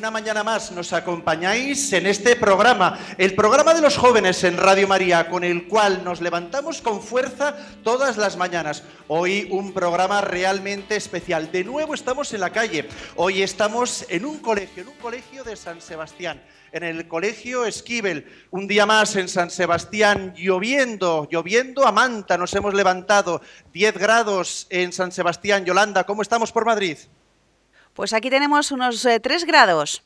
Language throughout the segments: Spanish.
Una mañana más nos acompañáis en este programa, el programa de los jóvenes en Radio María, con el cual nos levantamos con fuerza todas las mañanas. Hoy un programa realmente especial. De nuevo estamos en la calle. Hoy estamos en un colegio, en un colegio de San Sebastián en el colegio Esquivel. Un día más en San Sebastián, lloviendo, lloviendo a manta, nos hemos levantado. 10 grados en San Sebastián. Yolanda, ¿cómo estamos por Madrid? Pues aquí tenemos unos 3 eh, grados.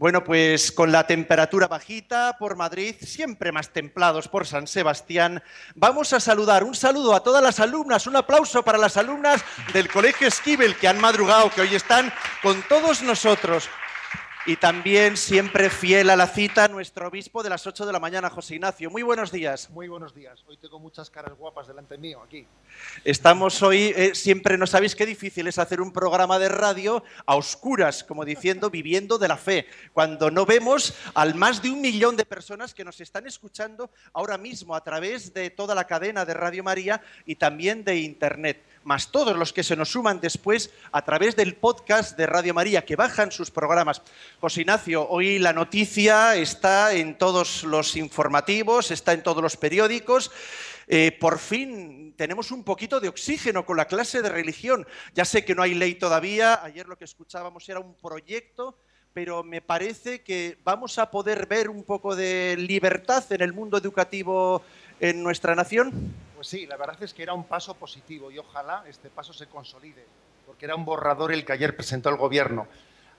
Bueno, pues con la temperatura bajita por Madrid, siempre más templados por San Sebastián, vamos a saludar. Un saludo a todas las alumnas, un aplauso para las alumnas del Colegio Esquivel que han madrugado, que hoy están con todos nosotros. Y también siempre fiel a la cita, nuestro obispo de las 8 de la mañana, José Ignacio. Muy buenos días. Muy buenos días. Hoy tengo muchas caras guapas delante mío aquí. Estamos hoy, eh, siempre no sabéis qué difícil es hacer un programa de radio a oscuras, como diciendo, viviendo de la fe, cuando no vemos al más de un millón de personas que nos están escuchando ahora mismo a través de toda la cadena de Radio María y también de Internet más todos los que se nos suman después a través del podcast de Radio María, que bajan sus programas. José Ignacio, hoy la noticia está en todos los informativos, está en todos los periódicos. Eh, por fin tenemos un poquito de oxígeno con la clase de religión. Ya sé que no hay ley todavía, ayer lo que escuchábamos era un proyecto, pero me parece que vamos a poder ver un poco de libertad en el mundo educativo en nuestra nación. Pues sí, la verdad es que era un paso positivo y ojalá este paso se consolide, porque era un borrador el que ayer presentó el Gobierno.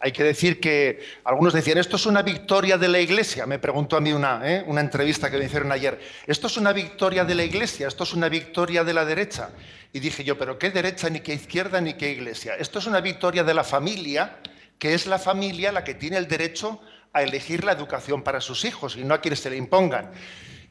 Hay que decir que algunos decían, esto es una victoria de la Iglesia, me preguntó a mí una, ¿eh? una entrevista que me hicieron ayer, esto es una victoria de la Iglesia, esto es una victoria de la derecha. Y dije yo, pero ¿qué derecha, ni qué izquierda, ni qué Iglesia? Esto es una victoria de la familia, que es la familia la que tiene el derecho a elegir la educación para sus hijos y no a quienes se le impongan.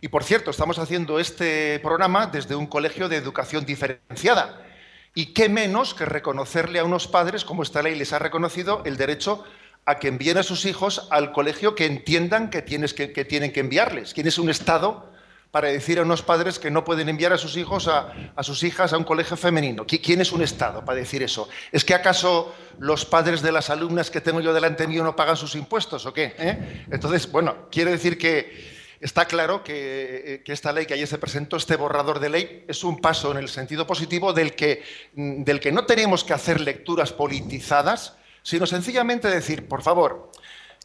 Y por cierto, estamos haciendo este programa desde un colegio de educación diferenciada. Y qué menos que reconocerle a unos padres, como esta ley les ha reconocido, el derecho a que envíen a sus hijos al colegio que entiendan que, que, tienen que enviarles. ¿Quién es un Estado para decir a unos padres que no pueden enviar a sus hijos, a, sus hijas, a un colegio femenino? ¿Quién es un Estado para decir eso? ¿Es que acaso los padres de las alumnas que tengo yo delante mío no pagan sus impuestos o qué? ¿Eh? Entonces, bueno, quiere decir que Está claro eh, que, esta ley que ayer se presentó, este borrador de ley, es un paso en el sentido positivo del que, mm, del que no tenemos que hacer lecturas politizadas, sino sencillamente decir, por favor,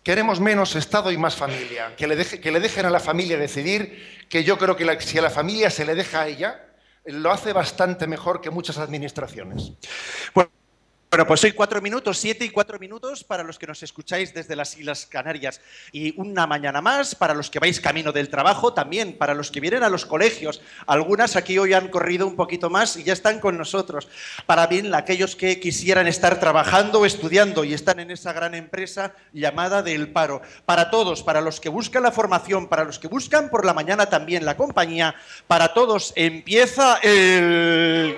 queremos menos Estado y más familia, que le, que le dejen a la familia decidir, que yo creo que si a la familia se le deja a ella, lo hace bastante mejor que muchas administraciones. Bueno, pues hoy cuatro minutos, siete y cuatro minutos para los que nos escucháis desde las Islas Canarias. Y una mañana más para los que vais camino del trabajo, también para los que vienen a los colegios. Algunas aquí hoy han corrido un poquito más y ya están con nosotros. Para bien aquellos que quisieran estar trabajando o estudiando y están en esa gran empresa llamada del paro. Para todos, para los que buscan la formación, para los que buscan por la mañana también la compañía, para todos empieza el...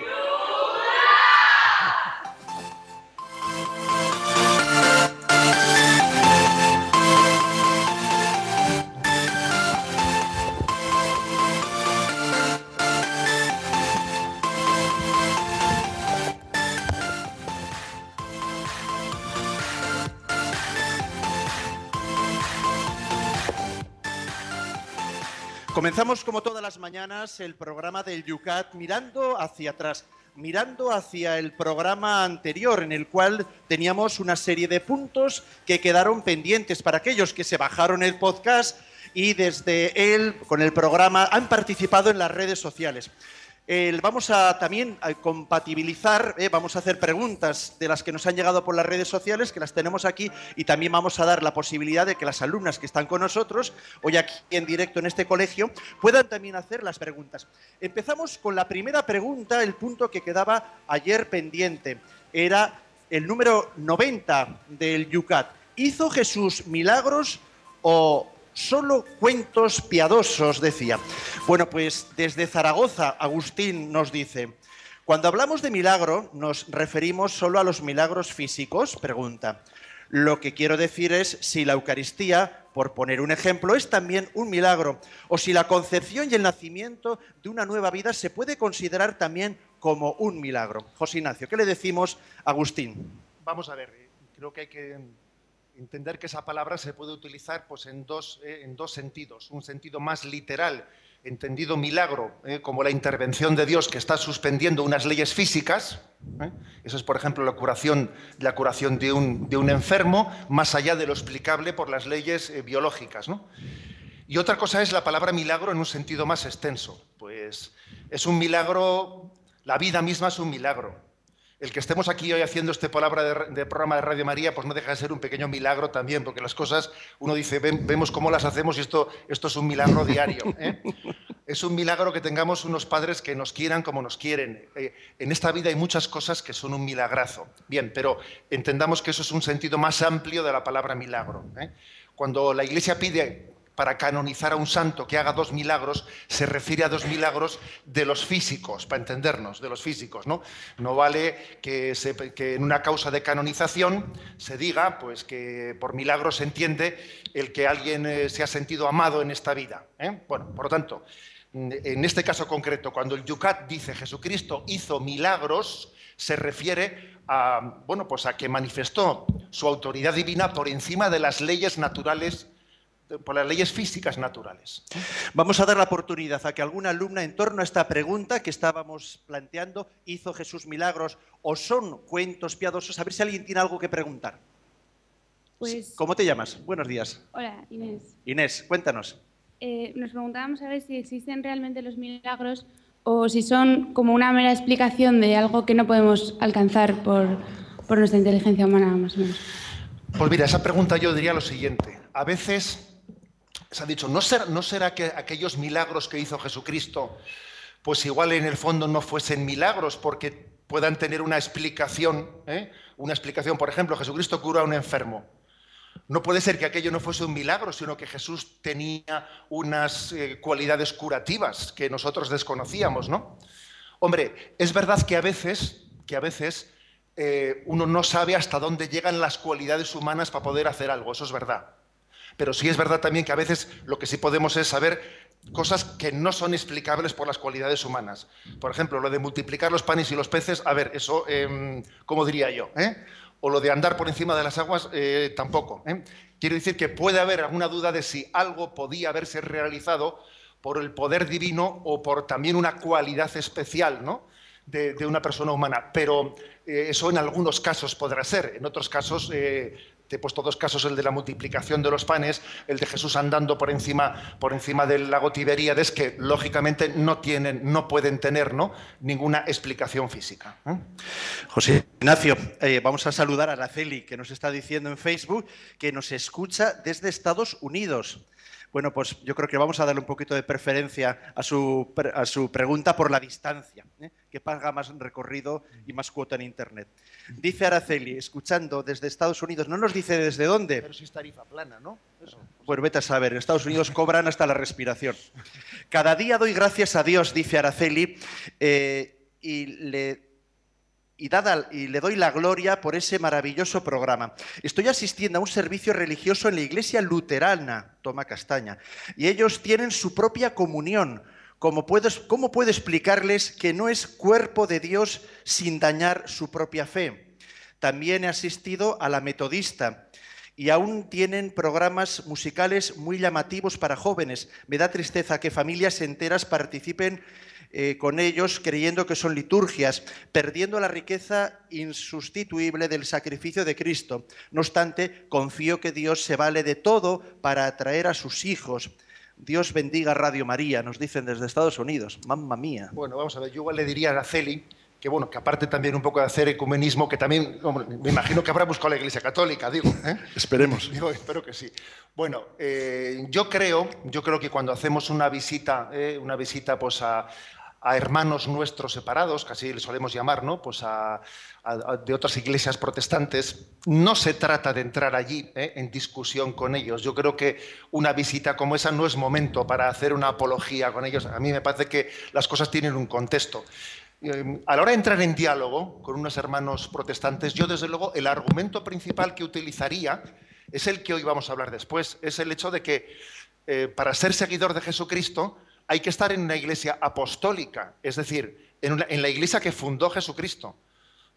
Comenzamos como todas las mañanas el programa del Yucat mirando hacia atrás, mirando hacia el programa anterior en el cual teníamos una serie de puntos que quedaron pendientes para aquellos que se bajaron el podcast y desde él, con el programa, han participado en las redes sociales. El- vamos a también a compatibilizar, eh, vamos a hacer preguntas de las que nos han llegado por las redes sociales, que las tenemos aquí, y también vamos a dar la posibilidad de que las alumnas que están con nosotros, hoy aquí en directo en este colegio, puedan también hacer las preguntas. Empezamos con la primera pregunta, el punto que quedaba ayer pendiente. Era el número 90 del Yucat. ¿Hizo Jesús milagros o solo cuentos piadosos, decía. Bueno, pues desde Zaragoza, Agustín nos dice, cuando hablamos de milagro, ¿nos referimos solo a los milagros físicos? Pregunta. Lo que quiero decir es si la Eucaristía, por poner un ejemplo, es también un milagro, o si la concepción y el nacimiento de una nueva vida se puede considerar también como un milagro. José Ignacio, ¿qué le decimos a Agustín? Vamos a ver, eh, creo que hay que entender que esa palabra se puede utilizar pues, en, dos, eh, en dos sentidos. Un sentido más literal, entendido milagro, eh, como la intervención de Dios que está suspendiendo unas leyes físicas. ¿eh? Eso es, por ejemplo, la curación, la curación de, un, enfermo, más allá de lo explicable por las leyes biológicas. Y otra cosa es la palabra milagro en un sentido más extenso. Pues es un milagro, la vida misma es un milagro. El que estemos aquí hoy haciendo este palabra de, de programa de Radio María, pues no deja de ser un pequeño milagro también, porque las cosas, uno dice, "Ven- vemos cómo las hacemos y esto, esto es un milagro diario. ¿eh? Es un milagro que tengamos unos padres que nos quieran como nos quieren. Eh, en esta vida hay muchas cosas que son un milagrazo. Bien, pero entendamos que eso es un sentido más amplio de la palabra milagro. ¿eh? Cuando la Iglesia pide para canonizar a un santo que haga dos milagros, se refiere a dos milagros de los físicos, para entendernos, de los físicos. No, no vale que, en una causa de canonización se diga pues, que por milagro se entiende el que alguien eh, se ha sentido amado en esta vida. ¿eh? Bueno, por lo tanto, en este caso concreto, cuando el Yucat dice Jesucristo hizo milagros, se refiere a, bueno, pues a que manifestó su autoridad divina por encima de las leyes naturales por las leyes físicas naturales. Vamos a dar la oportunidad a que alguna alumna en torno a esta pregunta que estábamos planteando, ¿hizo Jesús milagros o son cuentos piadosos? A ver si alguien tiene algo que preguntar. Pues, ¿Cómo te llamas? Buenos días. hola, Inés. Inés, cuéntanos. Eh, nos preguntábamos a ver si existen realmente los milagros o si son como una mera explicación de algo que no podemos alcanzar por, por nuestra inteligencia humana, más o menos. Pues mira, esa pregunta yo diría lo siguiente. A veces se ha dicho, ¿no será, no será que aquellos milagros que hizo Jesucristo, pues igual en el fondo no fuesen milagros porque puedan tener una explicación? ¿eh? Una explicación, por ejemplo, Jesucristo cura a un enfermo. No puede ser que aquello no fuese un milagro, sino que Jesús tenía unas eh, cualidades curativas que nosotros desconocíamos, ¿no? Hombre, es verdad que a veces, que a veces eh, uno no sabe hasta dónde llegan las cualidades humanas para poder hacer algo, eso es verdad. Pero sí es verdad también que a veces lo que sí podemos es saber cosas que no son explicables por las cualidades humanas. Por ejemplo, lo de multiplicar los panes y los peces, a ver, eso, eh, ¿cómo diría yo? eh? O lo de andar por encima de las aguas, eh, tampoco. ¿eh? Quiero decir que puede haber alguna duda de si algo podía haberse realizado por el poder divino o por también una cualidad especial, ¿no? de, de una persona humana, pero eh, eso en algunos casos podrá ser, en otros casos, eh, te he puesto dos casos, el de la multiplicación de los panes, el de Jesús andando por encima, por encima del lago Tiberíades, que lógicamente no tienen, no pueden tener ¿no? ninguna explicación física. ¿eh? José Ignacio, eh, vamos a saludar a Araceli, que nos está diciendo en Facebook que nos escucha desde Estados Unidos. Bueno, pues yo creo que vamos a darle un poquito de preferencia a su, pre- a su pregunta por la distancia, ¿eh? que paga más recorrido y más cuota en Internet. Dice Araceli, escuchando desde Estados Unidos, no nos dice desde dónde, Pero sí es tarifa plana, ¿no? Eso. Pues vete a saber, en Estados Unidos cobran hasta la respiración. Cada día doy gracias a Dios, dice Araceli, eh, y, le, y, le doy la gloria por ese maravilloso programa. Estoy asistiendo a un servicio religioso en la iglesia luterana, toma castaña, y ellos tienen su propia comunión. ¿Cómo puedo, ¿Cómo puedo explicarles que no es cuerpo de Dios sin dañar su propia fe? También he asistido a la metodista y aún tienen programas musicales muy llamativos para jóvenes. Me da tristeza que familias enteras participen eh, con ellos creyendo que son liturgias, perdiendo la riqueza insustituible del sacrificio de Cristo. No obstante, confío que Dios se vale de todo para atraer a sus hijos. Dios bendiga Radio María, nos dicen desde Estados Unidos. Mamma mía. Bueno, vamos a ver, yo igual le diría a Araceli que bueno, que aparte también un poco de hacer ecumenismo, que también, hombre, me imagino que habrá buscado la Iglesia Católica, digo. ¿eh? Esperemos. Digo, espero que sí. Bueno, eh, yo creo, yo creo que cuando hacemos una visita, eh, una visita pues a, a hermanos nuestros separados, así les solemos llamar, ¿no? Pues a, de otras iglesias protestantes, no se trata de entrar allí ¿eh? en discusión con ellos. Yo creo que una visita como esa no es momento para hacer una apología con ellos. A mí me parece que las cosas tienen un contexto. Eh, A la hora de entrar en diálogo con unos hermanos protestantes, yo desde luego el argumento principal que utilizaría es el que hoy vamos a hablar después, es el hecho de que eh, para ser seguidor de Jesucristo hay que estar en una iglesia apostólica, es decir, en, la iglesia que fundó Jesucristo,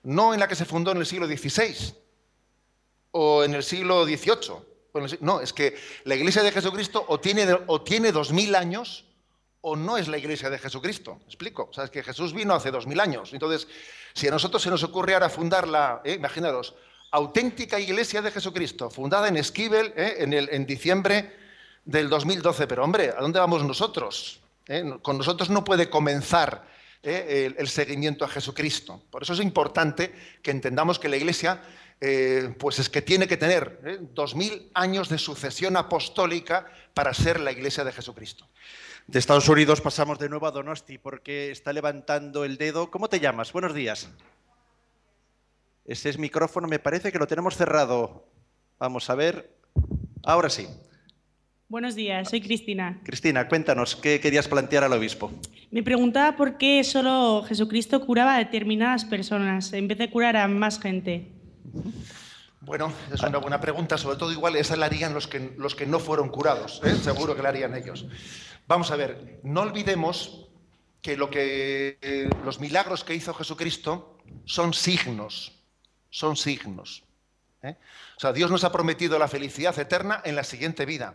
no en la que se fundó en el siglo XVI o en el siglo XVIII. No, es que la iglesia de Jesucristo o tiene, o tiene 2000 años o no es la iglesia de Jesucristo. ¿Me explico? O es que Jesús vino hace 2000 años. Entonces, si a nosotros se nos ocurre ahora fundar la, ¿eh? imaginaros, auténtica iglesia de Jesucristo, fundada en Esquivel ¿eh? en diciembre del 2012. Pero hombre, ¿a dónde vamos nosotros? ¿Eh? Con nosotros no puede comenzar ¿eh? el, seguimiento a Jesucristo. Por eso es importante que entendamos que la iglesia eh, pues es que tiene que tener dos mil años de sucesión apostólica para ser la iglesia de Jesucristo. De Estados Unidos pasamos de nuevo a Donosti porque está levantando el dedo. ¿Cómo te llamas? Buenos días. Ese es micrófono, me parece que lo tenemos cerrado. Vamos a ver. Ahora sí. Buenos días, soy Cristina. Cristina, cuéntanos, ¿qué querías plantear al obispo? Me preguntaba por qué solo Jesucristo curaba a determinadas personas en vez de curar a más gente. Bueno, es una buena pregunta, sobre todo igual esa la harían los que, los que no fueron curados, ¿eh? seguro que la harían ellos. Vamos a ver, no olvidemos que, lo que eh, los milagros que hizo Jesucristo son signos, son signos. ¿eh? O sea, Dios nos ha prometido la felicidad eterna en la siguiente vida.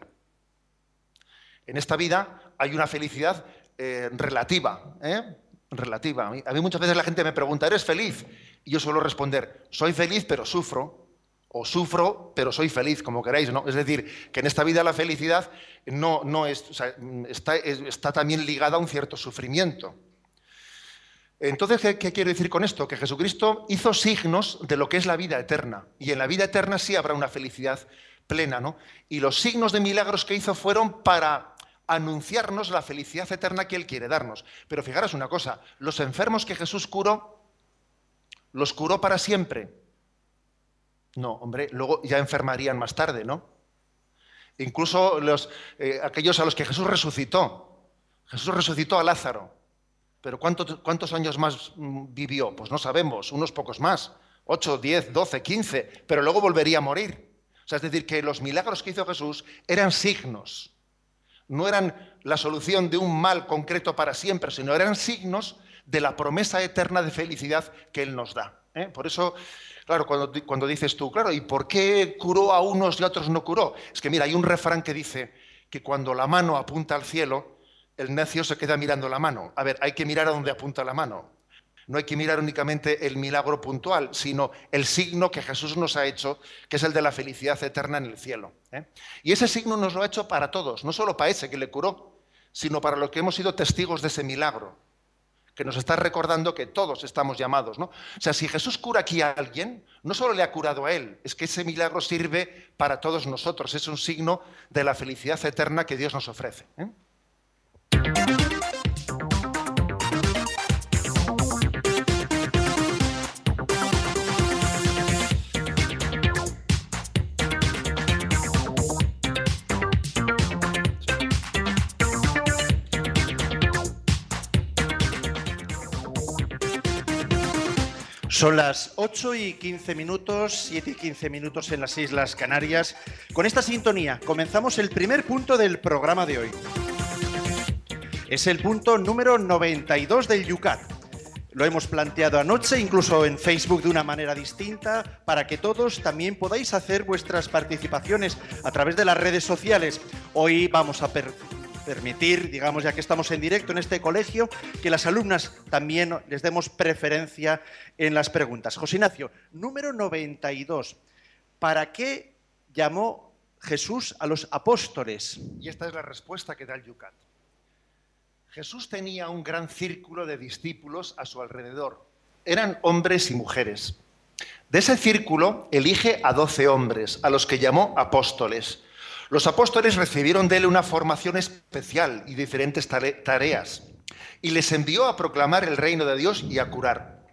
En esta vida hay una felicidad eh, relativa, ¿eh? relativa. A mí, muchas veces la gente me pregunta, ¿eres feliz? Y yo suelo responder, soy feliz pero sufro, o sufro pero soy feliz, como queráis, ¿no? Es decir, que en esta vida la felicidad no, no está, es- está también ligada a un cierto sufrimiento. Entonces, ¿qué, qué quiero decir con esto? Que Jesucristo hizo signos de lo que es la vida eterna. Y en la vida eterna sí habrá una felicidad plena, ¿no? Y los signos de milagros que hizo fueron para anunciarnos la felicidad eterna que Él quiere darnos. Pero fijaros una cosa, los enfermos que Jesús curó, los curó para siempre. No, hombre, luego ya enfermarían más tarde, ¿no? Incluso los, eh, aquellos a los que Jesús resucitó. Jesús resucitó a Lázaro. Pero ¿cuántos, cuántos años más mm, vivió? Pues no sabemos, unos pocos más. 8, 10, 12, 15. Pero luego volvería a morir. O sea, es decir, que los milagros que hizo Jesús eran signos. No eran la solución de un mal concreto para siempre, sino eran signos de la promesa eterna de felicidad que Él nos da. ¿eh? Por eso, claro, cuando, cuando dices tú, claro, ¿y por qué curó a unos y a otros no curó? Es que mira, hay un refrán que dice que cuando la mano apunta al cielo, el necio se queda mirando la mano. A ver, hay que mirar a donde apunta la mano. No hay que mirar únicamente el milagro puntual, sino el signo que Jesús nos ha hecho, que es el de la felicidad eterna en el cielo. ¿eh? Y ese signo nos lo ha hecho para todos, no solo para ese que le curó, sino para los que hemos sido testigos de ese milagro, que nos está recordando que todos estamos llamados. ¿no? O sea, si Jesús cura aquí a alguien, no solo le ha curado a él, es que ese milagro sirve para todos nosotros, es un signo de la felicidad eterna que Dios nos ofrece. ¿eh? Son las 8 y 15 minutos, 7 y 15 minutos en las Islas Canarias. Con esta sintonía comenzamos el primer punto del programa de hoy. Es el punto número 92 del Yucat. Lo hemos planteado anoche, incluso en Facebook de una manera distinta, para que todos también podáis hacer vuestras participaciones a través de las redes sociales. Hoy vamos a permitir, digamos, ya que estamos en directo en este colegio, que las alumnas también les demos preferencia en las preguntas. José Ignacio, número 92. ¿Para qué llamó Jesús a los apóstoles? Y esta es la respuesta que da el Yucat. Jesús tenía un gran círculo de discípulos a su alrededor. Eran hombres y mujeres. De ese círculo elige a doce hombres, a los que llamó apóstoles. Los apóstoles recibieron de él una formación especial y diferentes tareas, y les envió a proclamar el reino de Dios y a curar.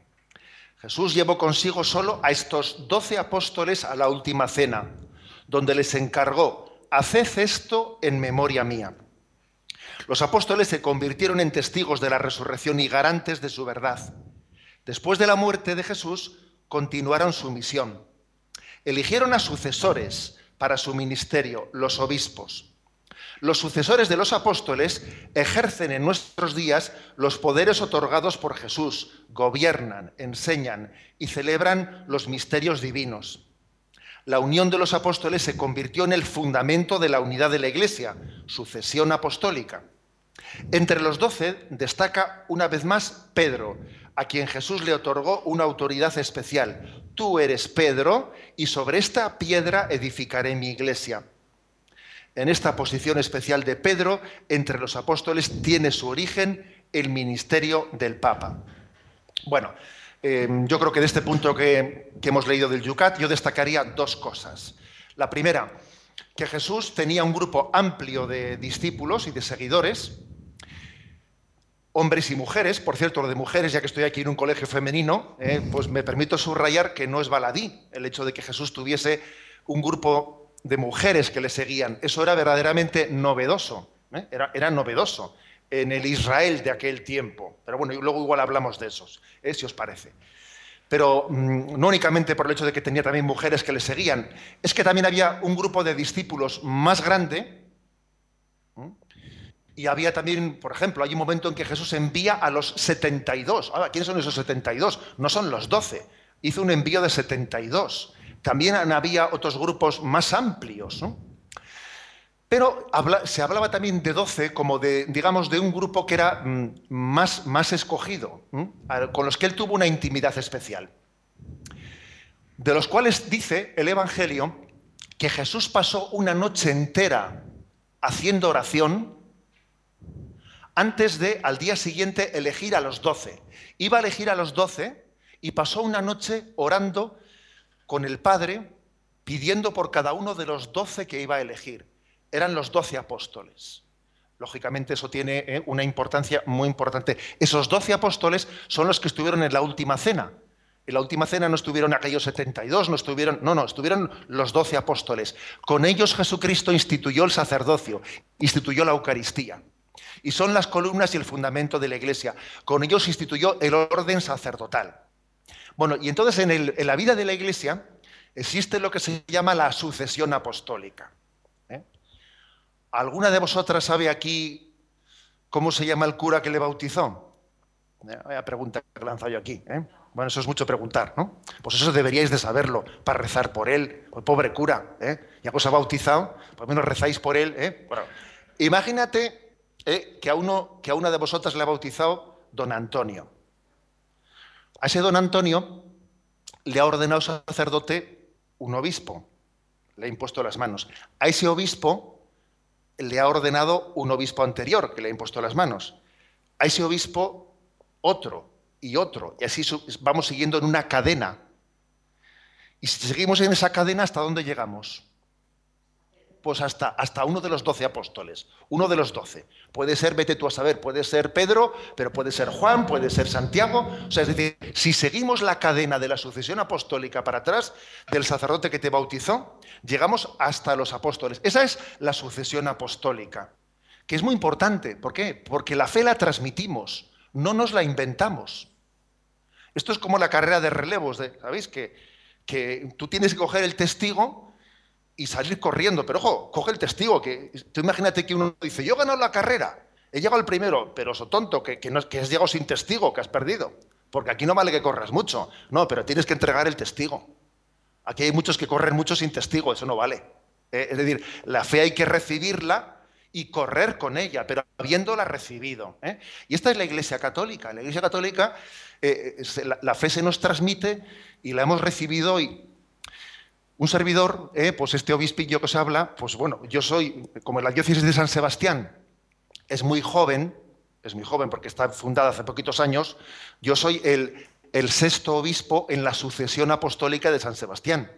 Jesús llevó consigo solo a estos doce apóstoles a la última cena, donde les encargó, haced esto en memoria mía. Los apóstoles se convirtieron en testigos de la resurrección y garantes de su verdad. Después de la muerte de Jesús, continuaron su misión. Eligieron a sucesores para su ministerio, los obispos. Los sucesores de los apóstoles ejercen en nuestros días los poderes otorgados por Jesús, gobiernan, enseñan y celebran los misterios divinos. La unión de los apóstoles se convirtió en el fundamento de la unidad de la Iglesia, sucesión apostólica. Entre los doce destaca una vez más Pedro, a quien Jesús le otorgó una autoridad especial. Tú eres Pedro y sobre esta piedra edificaré mi iglesia. En esta posición especial de Pedro entre los apóstoles tiene su origen el ministerio del Papa. Bueno, eh, yo creo que de este punto que, que hemos leído del Yucat yo destacaría dos cosas. La primera, que Jesús tenía un grupo amplio de discípulos y de seguidores, hombres y mujeres, por cierto, lo de mujeres, ya que estoy aquí en un colegio femenino, eh, pues me permito subrayar que no es baladí el hecho de que Jesús tuviese un grupo de mujeres que le seguían. Eso era verdaderamente novedoso, ¿eh? era, novedoso en el Israel de aquel tiempo. Pero bueno, luego igual hablamos de esos, ¿eh? si os parece. Pero mm, no únicamente por el hecho de que tenía también mujeres que le seguían, es que también había un grupo de discípulos más grande, y había también, por ejemplo, hay un momento en que Jesús envía a los 72. Ahora, ¿quiénes son esos 72? No son los 12. Hizo un envío de 72. También había otros grupos más amplios. Pero se hablaba también de 12 como de, digamos, de un grupo que era mm, más, más escogido, con los que él tuvo una intimidad especial. De los cuales dice el Evangelio que Jesús pasó una noche entera haciendo oración antes de al día siguiente elegir a los doce. Iba a elegir a los doce y pasó una noche orando con el Padre, pidiendo por cada uno de los doce que iba a elegir. Eran los doce apóstoles. Lógicamente eso tiene eh, una importancia muy importante. Esos doce apóstoles son los que estuvieron en la última cena. En la última cena no estuvieron aquellos 72, no estuvieron, no, no, estuvieron los doce apóstoles. Con ellos Jesucristo instituyó el sacerdocio, instituyó la Eucaristía y son las columnas y el fundamento de la Iglesia. Con ellos se instituyó el orden sacerdotal. Bueno, y entonces en, la vida de la Iglesia existe lo que se llama la sucesión apostólica. ¿eh? ¿Alguna de vosotras sabe aquí cómo se llama el cura que le bautizó? Eh, vaya pregunta que he lanzado yo aquí. ¿eh? Bueno, eso es mucho preguntar, ¿no? Pues eso deberíais de saberlo para rezar por él. El pobre cura, ya que os ha bautizado, por lo menos rezáis por él. Bueno, imagínate eh, que, a que a una de vosotras le ha bautizado don Antonio. A ese don Antonio le ha ordenado sacerdote un obispo, le ha impuesto las manos. A ese obispo le ha ordenado un obispo anterior, que le ha impuesto las manos. A ese obispo otro y otro. Y así vamos siguiendo en una cadena. Y si seguimos en esa cadena, ¿hasta dónde llegamos? Pues hasta, hasta uno de los doce apóstoles, uno de los doce. Puede ser, vete tú a saber, puede ser Pedro, pero puede ser Juan, puede ser Santiago. O sea, es decir, si seguimos la cadena de la sucesión apostólica para atrás, del sacerdote que te bautizó, llegamos hasta los apóstoles. Esa es la sucesión apostólica, que es muy importante. ¿Por qué? Porque la fe la transmitimos, no nos la inventamos. Esto es como la carrera de relevos, ¿sabéis? Que, que tú tienes que coger el testigo y salir corriendo. Pero ojo, coge el testigo, tú imagínate que uno dice, yo he ganado la carrera, he llegado al primero, pero so tonto, que, que, no, has llegado sin testigo, que has perdido. Porque aquí no vale que corras mucho. No, pero tienes que entregar el testigo. Aquí hay muchos que corren mucho sin testigo, eso no vale. Eh, es decir, la fe hay que recibirla y correr con ella, pero habiéndola recibido. ¿eh? Y esta es la Iglesia Católica. La Iglesia Católica, eh, la, la fe se nos transmite y la hemos recibido y un servidor, eh, pues este obispillo que os habla, pues bueno, yo soy, como la diócesis de San Sebastián, es muy joven, es muy joven porque está fundada hace poquitos años, yo soy el, el sexto obispo en la sucesión apostólica de San Sebastián.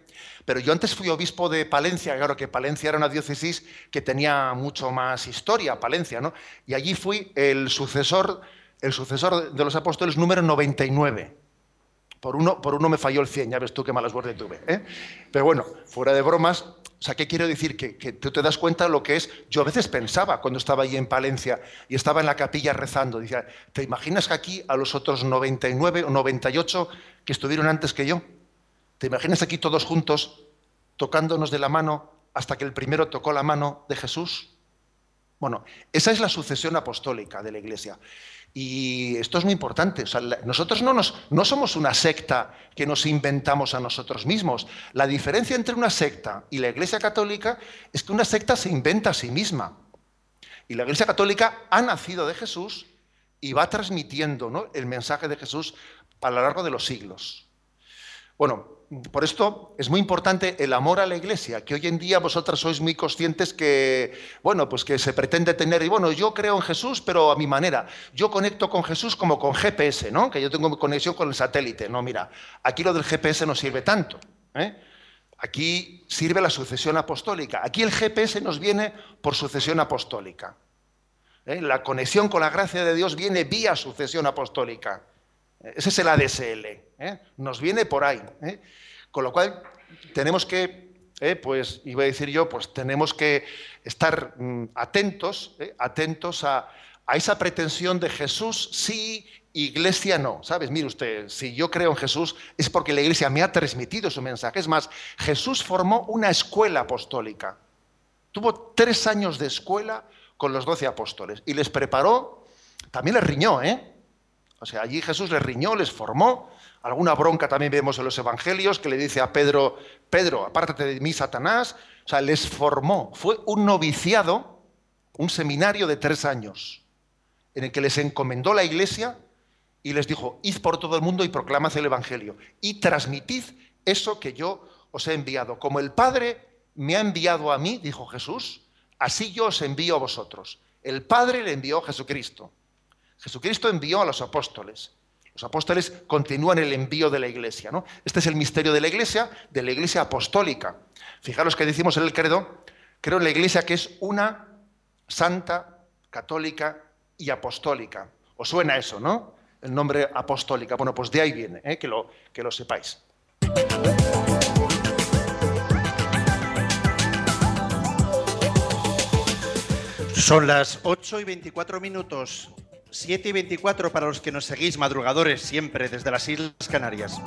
Pero yo antes fui obispo de Palencia, claro que Palencia era una diócesis que tenía mucho más historia, Palencia, ¿no? Y allí fui el sucesor, el sucesor de los apóstoles número 99. Por uno, por uno me falló el 100, ya ves tú qué mala suerte tuve. ¿eh? Pero bueno, fuera de bromas, o sea, ¿qué quiero decir? Que, que, tú te das cuenta de lo que es. Yo a veces pensaba cuando estaba allí en Palencia y estaba en la capilla rezando, decía, ¿te imaginas que aquí a los otros 99 o 98 que estuvieron antes que yo? ¿Te imaginas aquí todos juntos tocándonos de la mano hasta que el primero tocó la mano de Jesús? Bueno, esa es la sucesión apostólica de la Iglesia. Y esto es muy importante. nosotros no, somos una secta que nos inventamos a nosotros mismos. La diferencia entre una secta y la Iglesia Católica es que una secta se inventa a sí misma. Y la Iglesia Católica ha nacido de Jesús y va transmitiendo el mensaje de Jesús a lo largo de los siglos. Bueno, por esto es muy importante el amor a la iglesia, que hoy en día vosotras sois muy conscientes que, bueno, pues que se pretende tener, y bueno, yo creo en Jesús, pero a mi manera. Yo conecto con Jesús como con GPS, ¿no? Que yo tengo conexión con el satélite. No, mira, aquí lo del GPS no sirve tanto. ¿eh? Aquí sirve la sucesión apostólica. Aquí el GPS nos viene por sucesión apostólica. ¿eh? La conexión con la gracia de Dios viene vía sucesión apostólica. Ese es el ADSL. ¿eh? Nos viene por ahí. ¿eh? Con lo cual, tenemos que, ¿eh? pues, iba a decir yo, pues tenemos que estar mm, atentos, atentos a, a, esa pretensión de Jesús sí, iglesia no. ¿Sabes? Mire usted, si yo creo en Jesús es porque la iglesia me ha transmitido su mensaje. Es más, Jesús formó una escuela apostólica. Tuvo tres años de escuela con los doce apóstoles y les preparó, también les riñó, ¿eh? O sea, allí Jesús les riñó, les formó. Alguna bronca también vemos en los evangelios que le dice a Pedro, Pedro, apártate de mí, Satanás. O sea, les formó. Fue un noviciado, un seminario de tres años, en el que les encomendó la iglesia y les dijo, id por todo el mundo y proclamad el evangelio. Y transmitid eso que yo os he enviado. Como el Padre me ha enviado a mí, dijo Jesús, así yo os envío a vosotros. El Padre le envió a Jesucristo. Jesucristo envió a los apóstoles. Los apóstoles continúan el envío de la iglesia. ¿no? Este es el misterio de la iglesia, de la iglesia apostólica. Fijaros que decimos en el credo, creo en la iglesia que es una santa, católica y apostólica. ¿Os suena eso, no? El nombre apostólica. Bueno, pues de ahí viene, ¿eh? que, lo, que lo sepáis. Son las 8 y 24 minutos. 7 y 24 para los que nos seguís madrugadores siempre desde las Islas Canarias.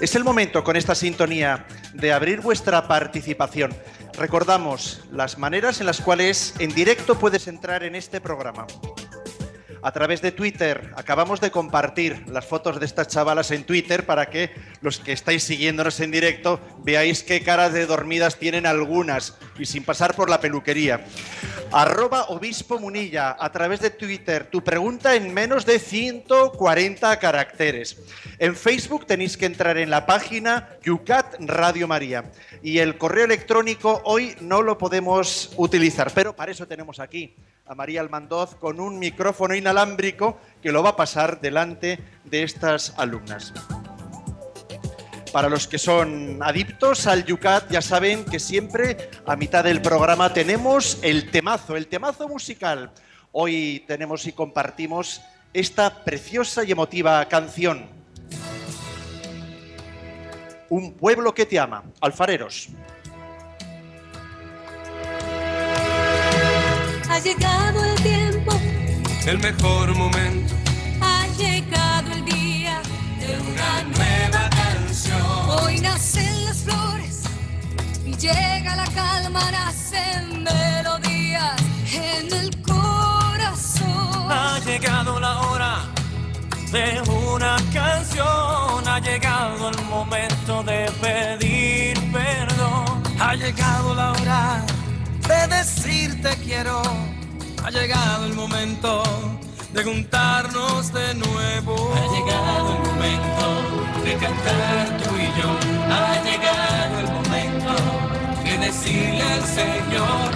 Es el momento con esta sintonía de abrir vuestra participación. Recordamos las maneras en las cuales en directo puedes entrar en este programa a través de Twitter. Acabamos de compartir las fotos de estas chavalas en Twitter para que los que estáis siguiéndonos en directo veáis qué caras de dormidas tienen algunas y sin pasar por la peluquería. Arroba Obispo Munilla a través de Twitter. Tu pregunta en menos de 140 caracteres. En Facebook tenéis que entrar en la página Yucat Radio María. Y el correo electrónico hoy no lo podemos utilizar, pero para eso tenemos aquí a María Almandoz con un micrófono inalámbrico que lo va a pasar delante de estas alumnas. Para los que son adictos al Yucat, ya saben que siempre a mitad del programa tenemos el temazo, el temazo musical. Hoy tenemos y compartimos esta preciosa y emotiva canción. Un pueblo que te ama, alfareros. Llegado el tiempo, el mejor momento. Ha llegado el día de una nueva canción. Hoy nacen las flores y llega la calma, nacen melodías en el corazón. Ha llegado la hora de una canción. Ha llegado el momento de pedir perdón. Ha llegado la hora de decirte quiero. Ha llegado el momento de juntarnos de nuevo. Ha llegado el momento de cantar tú y yo. Ha llegado decirle al Señor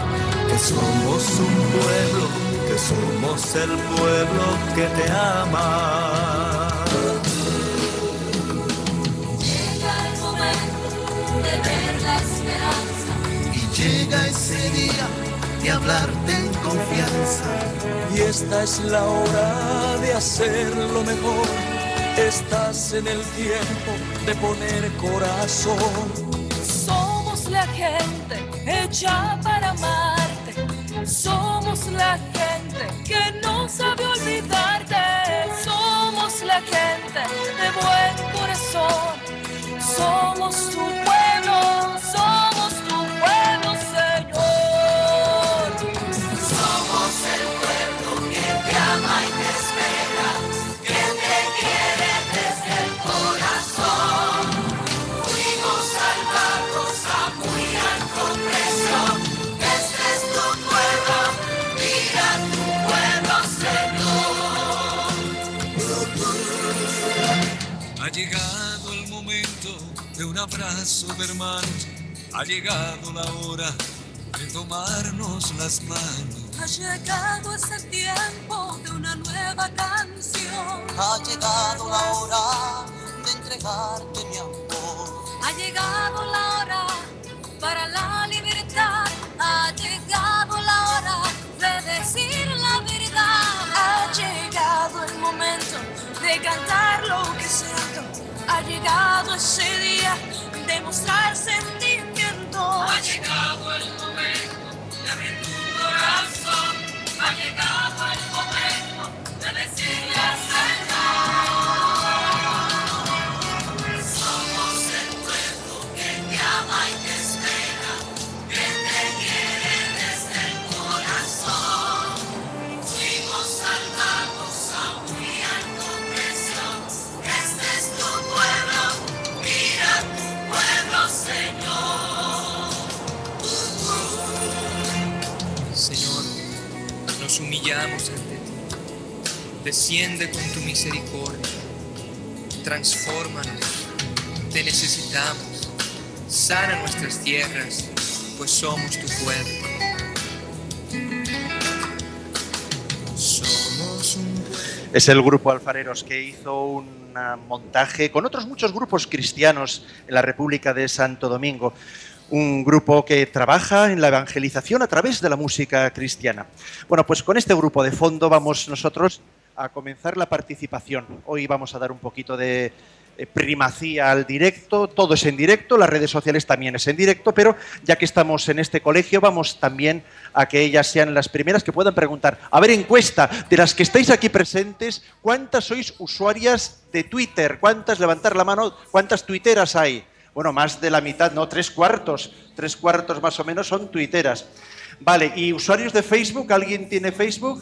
que somos un pueblo, que somos el pueblo que te ama. Llega el momento de ver la esperanza. Y llega ese día de hablarte en confianza. Y esta es la hora de hacer lo mejor. Estás en el tiempo de poner corazón. Somos la gente hecha para amarte. Somos la gente que no sabe olvidarte. Somos la gente de buen corazón. Somos tu pueblo, de un abrazo de hermanos. Ha llegado la hora de tomarnos las manos. Ha llegado ese tiempo de una nueva canción. Ha llegado la hora de entregarte mi amor. Ha llegado la hora para la libertad. Ha llegado la hora de decir la verdad. Ha llegado el momento de cantar lo que siento. Ha llegado ese día de mostrar sentimiento. Ha llegado el momento de abrir tu corazón. Ha llegado el momento de decirle al Desciende con tu misericordia. Transfórmanos. Te necesitamos. Sana nuestras tierras, pues somos tu pueblo. Es el grupo Alfareros que hizo un ah, montaje con otros muchos grupos cristianos en la República de Santo Domingo. Un grupo que trabaja en la evangelización a través de la música cristiana. Bueno, pues con este grupo de fondo vamos nosotros a comenzar la participación. Hoy vamos a dar un poquito de primacía al directo, todo es en directo, las redes sociales también es en directo, pero ya que estamos en este colegio, vamos también a que ellas sean las primeras que puedan preguntar. A ver, encuesta, de las que estáis aquí presentes, ¿cuántas sois usuarias de Twitter? ¿Cuántas, levantar la mano, cuántas tuiteras hay? Bueno, más de la mitad, no, tres cuartos, tres cuartos más o menos son tuiteras. Vale, ¿y usuarios de Facebook? ¿Alguien tiene Facebook?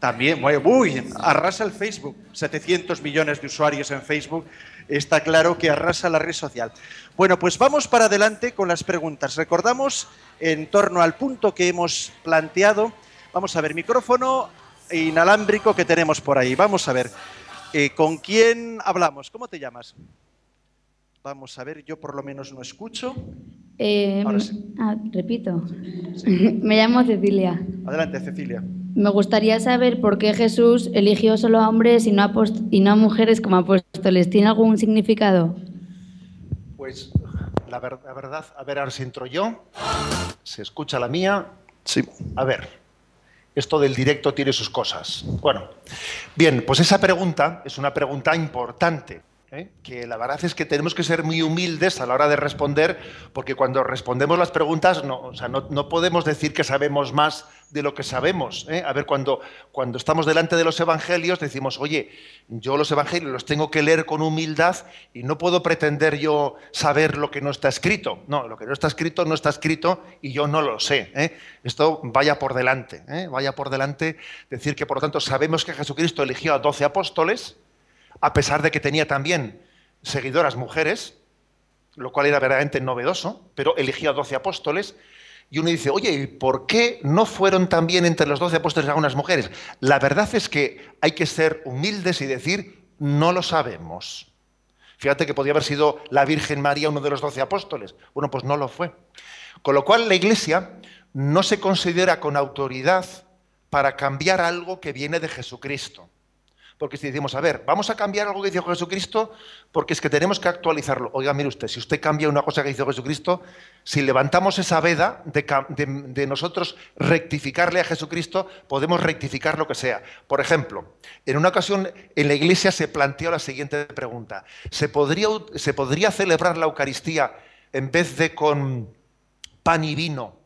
También, uy, arrasa el Facebook, 700 millones de usuarios en Facebook, está claro que arrasa la red social. Bueno, pues vamos para adelante con las preguntas. Recordamos en torno al punto que hemos planteado. Vamos a ver, micrófono inalámbrico que tenemos por ahí. Vamos a ver, eh, ¿con quién hablamos? ¿Cómo te llamas? Vamos a ver, yo por lo menos no escucho. Eh, Ahora sí. ah, repito. Me llamo Cecilia. Adelante, Cecilia. Me gustaría saber por qué Jesús eligió solo a hombres y no a, apost- y no a mujeres como apóstoles. ¿Tiene algún significado? Pues la, ver- la verdad, a ver, ahora si entro yo, se escucha la mía. Sí. A ver, esto del directo tiene sus cosas. Bueno, bien, pues esa pregunta es una pregunta importante. ¿Eh? Que la verdad es que tenemos que ser muy humildes a la hora de responder, porque cuando respondemos las preguntas no, o sea, no, podemos decir que sabemos más de lo que sabemos. ¿eh? A ver, cuando, cuando estamos delante de los evangelios decimos, oye, yo los evangelios los tengo que leer con humildad y no puedo pretender yo saber lo que no está escrito. No, lo que no está escrito no está escrito y yo no lo sé. ¿eh? Esto vaya por delante, vaya por delante decir que por lo tanto sabemos que Jesucristo eligió a 12 apóstoles, a pesar de que tenía también seguidoras mujeres, lo cual era verdaderamente novedoso, pero eligió a 12 apóstoles. Y uno dice, oye, ¿y por qué no fueron también entre los 12 apóstoles algunas mujeres? La verdad es que hay que ser humildes y decir, no lo sabemos. Fíjate que podía haber sido la Virgen María uno de los 12 apóstoles. Bueno, pues no lo fue. Con lo cual la Iglesia no se considera con autoridad para cambiar algo que viene de Jesucristo. Porque si decimos, a ver, vamos a cambiar algo que dijo Jesucristo, porque es que tenemos que actualizarlo. Oiga, mire usted, si usted cambia una cosa que hizo Jesucristo, si levantamos esa veda de, nosotros rectificarle a Jesucristo, podemos rectificar lo que sea. Por ejemplo, en una ocasión en la iglesia se planteó la siguiente pregunta. ¿Se podría, se podría celebrar la Eucaristía en vez de con pan y vino?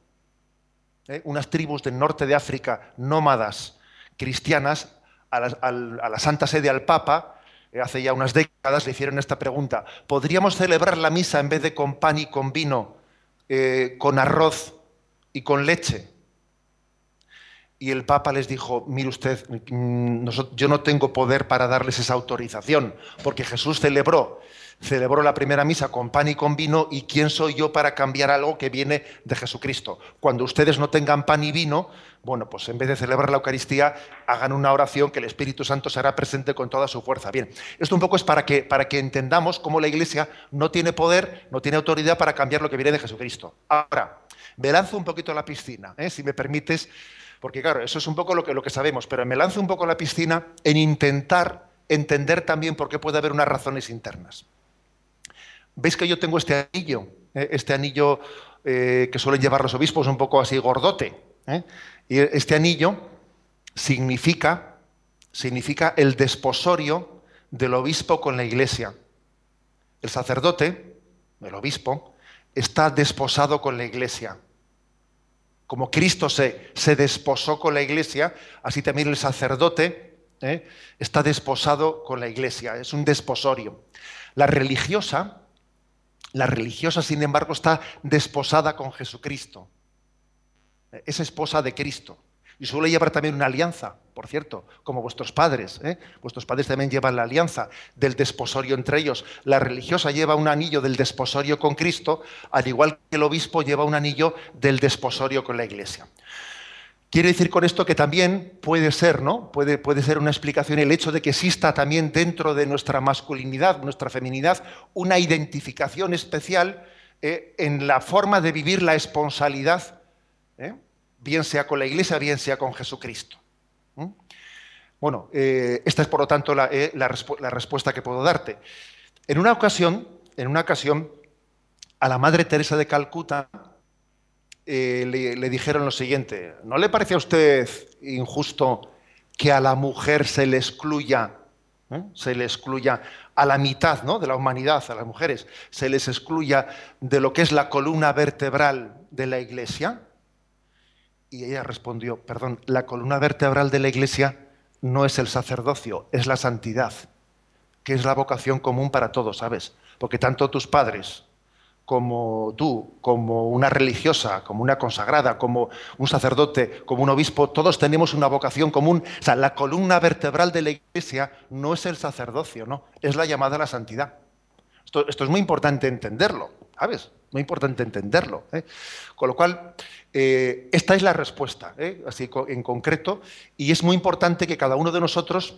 ¿eh? unas tribus del norte de África, nómadas, cristianas, a la, Santa Sede, al Papa, eh, hace ya unas décadas le hicieron esta pregunta. ¿Podríamos celebrar la misa en vez de con pan y con vino, eh, con arroz y con leche? Y el Papa les dijo, mire usted, mm, yo no tengo poder para darles esa autorización, porque Jesús celebró, celebró la primera misa con pan y con vino, y quién soy yo para cambiar algo que viene de Jesucristo. Cuando ustedes no tengan pan y vino, bueno, pues en vez de celebrar la Eucaristía, hagan una oración que el Espíritu Santo será presente con toda su fuerza. Bien, esto un poco es para que, para que entendamos cómo la Iglesia no tiene poder, no tiene autoridad para cambiar lo que viene de Jesucristo. Ahora, me lanzo un poquito a la piscina, ¿eh? si me permites, porque claro, eso es un poco lo que, lo que sabemos, pero me lanzo un poco a la piscina en intentar entender también por qué puede haber unas razones internas. ¿Veis que yo tengo este anillo? eh, Este anillo eh, que suelen llevar los obispos un poco así gordote. ¿eh? Y este anillo significa, significa el desposorio del obispo con la iglesia. El sacerdote, el obispo, está desposado con la iglesia. Como Cristo se, se desposó con la iglesia, así también el sacerdote está desposado con la iglesia. Es un desposorio. La religiosa, la religiosa, sin embargo, está desposada con Jesucristo. Es esposa de Cristo. Y suele llevar también una alianza, por cierto, como vuestros padres. ¿eh? Vuestros padres también llevan la alianza del desposorio entre ellos. La religiosa lleva un anillo del desposorio con Cristo, al igual que el obispo lleva un anillo del desposorio con la iglesia. Quiero decir con esto que también puede ser, ¿no? Puede, ser una explicación el hecho de que exista también dentro de nuestra masculinidad, nuestra feminidad, una identificación especial eh, en la forma de vivir la esponsalidad, ¿eh? bien sea con la Iglesia, bien sea con Jesucristo. Bueno, eh, esta es por lo tanto la, la respuesta que puedo darte. En una ocasión, en una ocasión, a la Madre Teresa de Calcuta eh, le, dijeron lo siguiente: ¿No le parece a usted injusto que a la mujer se le excluya, ¿eh? se le excluya a la mitad ¿no? de la humanidad, a las mujeres, se les excluya de lo que es la columna vertebral de la Iglesia? Y ella respondió, perdón, la columna vertebral de la iglesia no es el sacerdocio, es la santidad, que es la vocación común para todos, ¿sabes? Porque tanto tus padres como tú, como una religiosa, como una consagrada, como un sacerdote, como un obispo, todos tenemos una vocación común. O sea, la columna vertebral de la iglesia no es el sacerdocio, no, es la llamada a la santidad. Esto, es muy importante entenderlo, ¿sabes? Muy importante entenderlo. ¿eh? Con lo cual, eh, esta es la respuesta, ¿eh? así en concreto, y es muy importante que cada uno de nosotros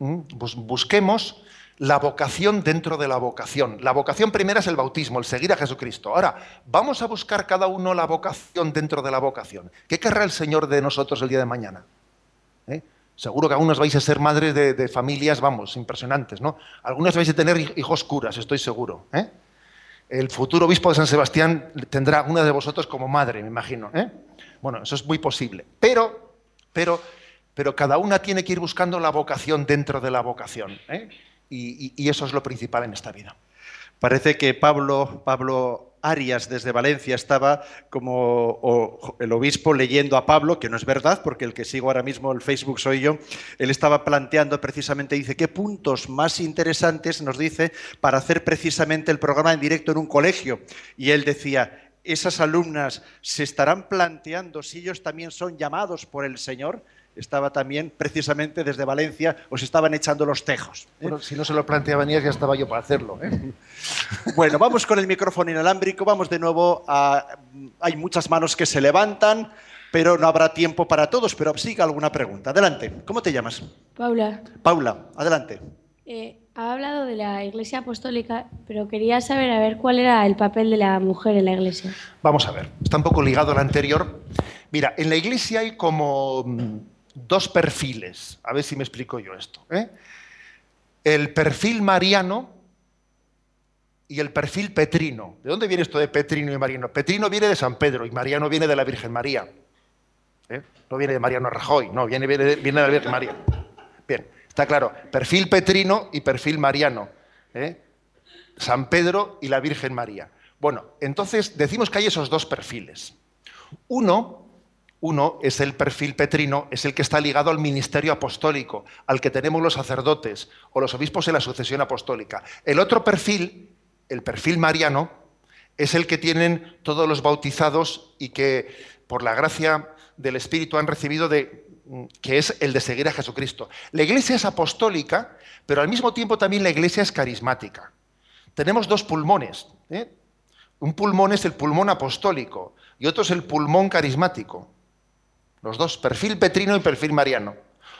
bus- busquemos la vocación dentro de la vocación. La vocación primera es el bautismo, el seguir a Jesucristo. Ahora, vamos a buscar cada uno la vocación dentro de la vocación. ¿Qué querrá el Señor de nosotros el día de mañana? ¿Eh? Seguro que algunos vais a ser madres de, familias, vamos, impresionantes, ¿no? Algunos vais a tener hij- hijos curas, estoy seguro. ¿eh? El futuro obispo de San Sebastián tendrá una de vosotros como madre, me imagino. ¿eh? Bueno, eso es muy posible. Pero, pero, pero cada una tiene que ir buscando la vocación dentro de la vocación. ¿eh? Y, eso es lo principal en esta vida. Parece que Pablo, Pablo Arias desde Valencia estaba como el obispo leyendo a Pablo, que no es verdad, porque el que sigo ahora mismo el Facebook soy yo. Él estaba planteando precisamente, dice, qué puntos más interesantes nos dice para hacer precisamente el programa en directo en un colegio. Y él decía, esas alumnas se estarán planteando si ellos también son llamados por el Señor. Estaba también precisamente desde Valencia, os estaban echando los tejos. Bueno, si no se lo planteaban ellas, ya estaba yo para hacerlo. ¿eh? Bueno, vamos con el micrófono inalámbrico, vamos de nuevo a... Hay muchas manos que se levantan, pero no habrá tiempo para todos, pero siga alguna pregunta. Adelante, ¿cómo te llamas? Paula, Paula, adelante. eh, Ha hablado de la Iglesia Apostólica, pero quería saber a ver cuál era el papel de la mujer en la Iglesia. Vamos a ver, está un poco ligado al anterior. Mira, en la iglesia hay como dos perfiles. A ver si me explico yo esto. ¿eh? El perfil mariano y el perfil petrino. ¿De dónde viene esto de petrino y mariano? Petrino viene de San Pedro y mariano viene de la Virgen María. ¿eh? No viene de Mariano Rajoy, no, viene, viene de la Virgen María. Bien, está claro. Perfil petrino y perfil mariano. ¿eh? San Pedro y la Virgen María. Bueno, entonces decimos que hay esos dos perfiles. Uno, uno es el perfil petrino, es el que está ligado al ministerio apostólico, al que tenemos los sacerdotes o los obispos en la sucesión apostólica. El otro perfil, el perfil mariano, es el que tienen todos los bautizados y que por la gracia del Espíritu han recibido de que es el de seguir a Jesucristo. La iglesia es apostólica, pero al mismo tiempo también la iglesia es carismática. Tenemos dos pulmones. ¿eh? Un pulmón es el pulmón apostólico y otro es el pulmón carismático. Los dos, perfil petrino y perfil mariano.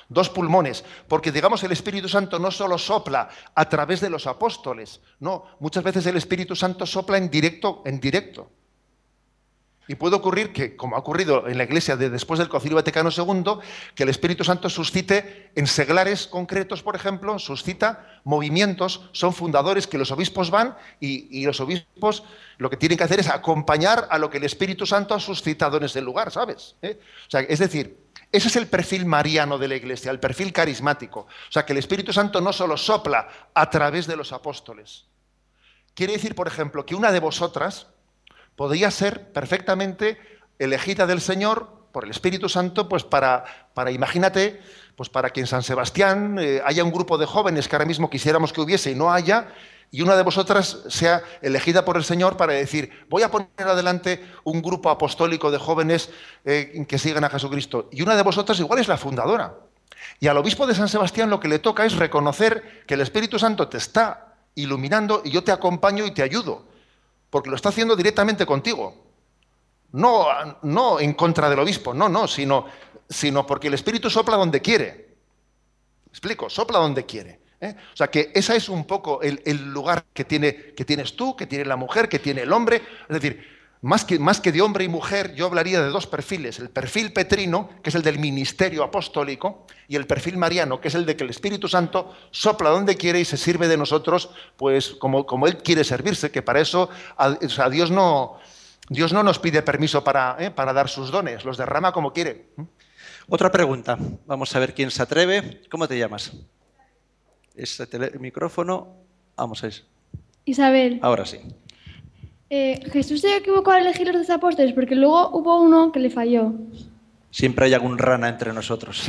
Dos pulmones, porque digamos el Espíritu Santo no solo sopla a través de los apóstoles, no, muchas veces el Espíritu Santo sopla en directo, en directo. Y puede ocurrir que, como ha ocurrido en la iglesia de después del Concilio Vaticano II, que el Espíritu Santo suscite en seglares concretos, por ejemplo, suscita movimientos, son fundadores que los obispos van y, los obispos lo que tienen que hacer es acompañar a lo que el Espíritu Santo ha suscitado en ese lugar, ¿sabes? ¿Eh? O sea, es decir, ese es el perfil mariano de la iglesia, el perfil carismático. O sea, que el Espíritu Santo no solo sopla a través de los apóstoles. Quiere decir, por ejemplo, que una de vosotras, podría ser perfectamente elegida del Señor por el Espíritu Santo, pues para, para imagínate, pues para que en San Sebastián eh, haya un grupo de jóvenes que ahora mismo quisiéramos que hubiese y no haya, y una de vosotras sea elegida por el Señor para decir, voy a poner adelante un grupo apostólico de jóvenes eh, que sigan a Jesucristo. Y una de vosotras igual es la fundadora. Y al obispo de San Sebastián lo que le toca es reconocer que el Espíritu Santo te está iluminando y yo te acompaño y te ayudo porque lo está haciendo directamente contigo. No, no en contra del obispo, no, no, sino, sino porque el Espíritu sopla donde quiere. explico, sopla donde quiere. ¿eh? O sea que ese es un poco el, lugar que, tiene, que tienes tú, que tiene la mujer, que tiene el hombre. Es decir, más que, más que, de hombre y mujer, yo hablaría de dos perfiles. El perfil petrino, que es el del ministerio apostólico, y el perfil mariano, que es el de que el Espíritu Santo sopla donde quiere y se sirve de nosotros, pues como, como Él quiere servirse, que para eso o sea, Dios, no, Dios no nos pide permiso para, ¿eh? para dar sus dones, los derrama como quiere. Otra pregunta. Vamos a ver quién se atreve. ¿Cómo te llamas? Este micrófono. Vamos a ver. Isabel. Ahora sí. Eh, Jesús se equivocó al elegir los dos apóstoles porque luego hubo uno que le falló. Siempre hay algún rana entre nosotros.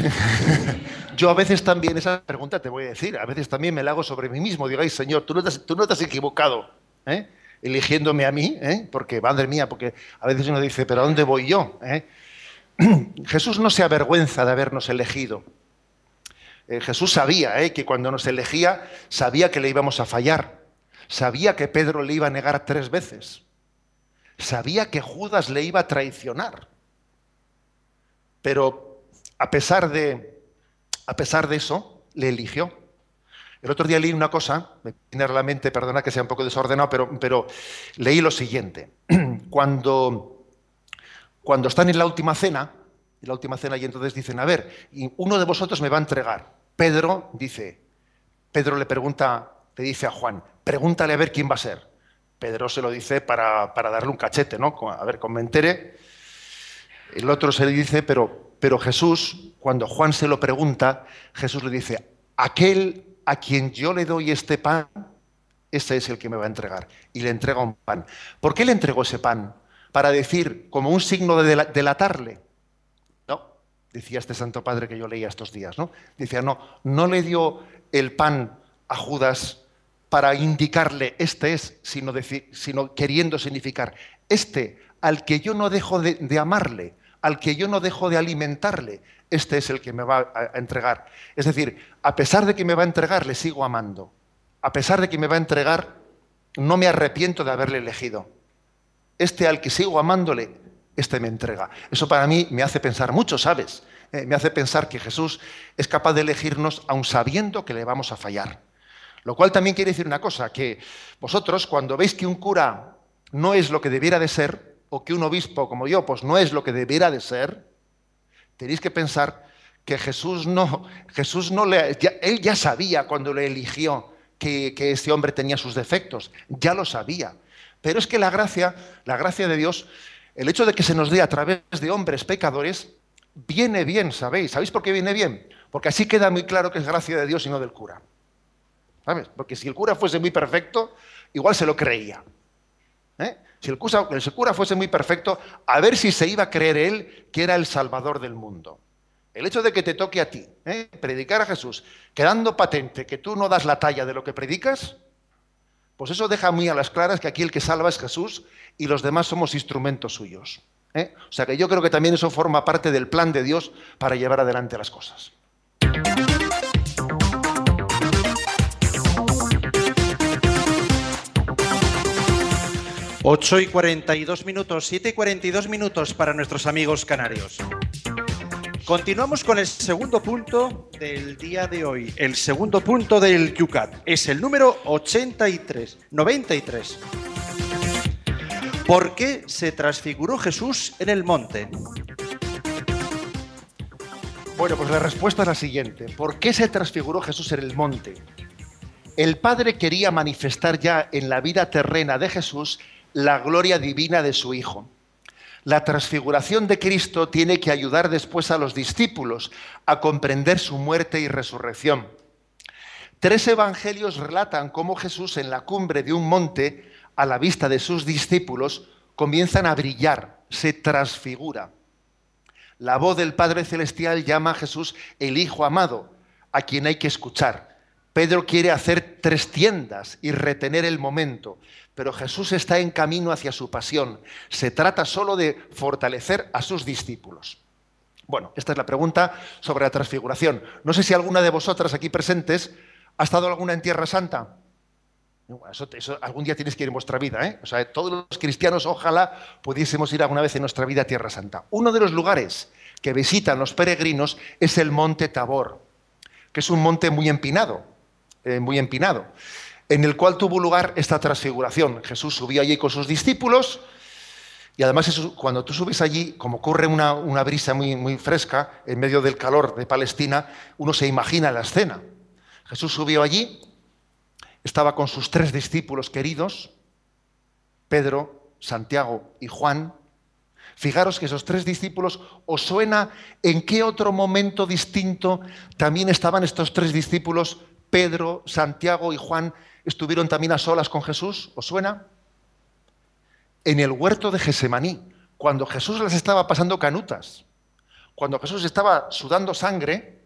Yo a veces también, esa pregunta te voy a decir, a veces también me la hago sobre mí mismo. Digo, ay Señor, tú no te has, tú no te has equivocado ¿eh? eligiéndome a mí, ¿eh? porque, madre mía, porque a veces uno dice, pero ¿a dónde voy yo? ¿Eh? Jesús no se avergüenza de habernos elegido. Eh, Jesús sabía ¿eh? que cuando nos elegía, sabía que le íbamos a fallar. Sabía que Pedro le iba a negar tres veces. Sabía que Judas le iba a traicionar. Pero a pesar de, a pesar de eso, le eligió. El otro día leí una cosa, me viene a la mente, perdona que sea un poco desordenado, pero, pero leí lo siguiente. Cuando, cuando están en la última cena, en la última cena, y entonces dicen, a ver, uno de vosotros me va a entregar. Pedro dice, Pedro le pregunta, le dice a Juan, pregúntale a ver quién va a ser. Pedro se lo dice para, para darle un cachete, ¿no? A ver, con me entere. El otro se le dice, pero, pero Jesús, cuando Juan se lo pregunta, Jesús le dice, aquel a quien yo le doy este pan, ese es el que me va a entregar. Y le entrega un pan. ¿Por qué le entregó ese pan? Para decir, como un signo de delatarle. No, decía este Santo Padre que yo leía estos días, ¿no? Decía, no, no le dio el pan a Judas para indicarle este es, sino, queriendo significar este al que yo no dejo de, amarle, al que yo no dejo de alimentarle, este es el que me va a, a entregar. Es decir, a pesar de que me va a entregar, le sigo amando. A pesar de que me va a entregar, no me arrepiento de haberle elegido. Este al que sigo amándole, este me entrega. Eso para mí me hace pensar mucho, ¿sabes? Eh, me hace pensar que Jesús es capaz de elegirnos aun sabiendo que le vamos a fallar Lo cual también quiere decir una cosa, que vosotros cuando veis que un cura no es lo que debiera de ser, o que un obispo como yo, pues no es lo que debiera de ser, tenéis que pensar que Jesús no, Jesús no le, ya- él ya sabía cuando le eligió que, que este hombre tenía sus defectos, ya lo sabía. Pero es que la gracia, la gracia de Dios, el hecho de que se nos dé a través de hombres pecadores, viene bien, ¿sabéis? ¿Sabéis por qué viene bien? Porque así queda muy claro que es gracia de Dios y no del cura. ¿Sabes? Porque si el cura fuese muy perfecto, igual se lo creía. ¿eh? Si el cura, fuese muy perfecto, a ver si se iba a creer él que era el salvador del mundo. El hecho de que te toque a ti ¿eh? predicar a Jesús, quedando patente que tú no das la talla de lo que predicas, pues eso deja muy a las claras que aquí el que salva es Jesús y los demás somos instrumentos suyos. ¿eh? O sea que yo creo que también eso forma parte del plan de Dios para llevar adelante las cosas. 8 y 42 minutos, 7 y 42 minutos para nuestros amigos canarios. Continuamos con el segundo punto del día de hoy. El segundo punto del QCAT es el número 83, 93. ¿Por qué se transfiguró Jesús en el monte? Bueno, pues la respuesta es la siguiente. ¿Por qué se transfiguró Jesús en el monte? El Padre quería manifestar ya en la vida terrena de Jesús la gloria divina de su Hijo. La transfiguración de Cristo tiene que ayudar después a los discípulos a comprender su muerte y resurrección. Tres evangelios relatan cómo Jesús en la cumbre de un monte, a la vista de sus discípulos, comienzan a brillar, se transfigura. La voz del Padre Celestial llama a Jesús el Hijo amado, a quien hay que escuchar. Pedro quiere hacer tres tiendas y retener el momento, pero Jesús está en camino hacia su pasión. Se trata solo de fortalecer a sus discípulos. Bueno, esta es la pregunta sobre la transfiguración. No sé si alguna de vosotras aquí presentes ha estado alguna en Tierra Santa. Algún día tienes que ir en vuestra vida. ¿eh? O sea, todos los cristianos ojalá pudiésemos ir alguna vez en nuestra vida a Tierra Santa. Uno de los lugares que visitan los peregrinos es el Monte Tabor, que es un monte muy empinado, eh, muy empinado, en el cual tuvo lugar esta transfiguración. Jesús subió allí con sus discípulos y además cuando tú subes allí, como ocurre una, una brisa muy, muy fresca en medio del calor de Palestina, uno se imagina la escena. Jesús subió allí, estaba con sus tres discípulos queridos, Pedro, Santiago y Juan. Fijaros que esos tres discípulos, ¿os suena en qué otro momento distinto también estaban estos tres discípulos, Pedro, Santiago y Juan, estuvieron también a solas con Jesús? ¿Os suena? En el huerto de Gesemaní, cuando Jesús les estaba pasando canutas, cuando Jesús estaba sudando sangre,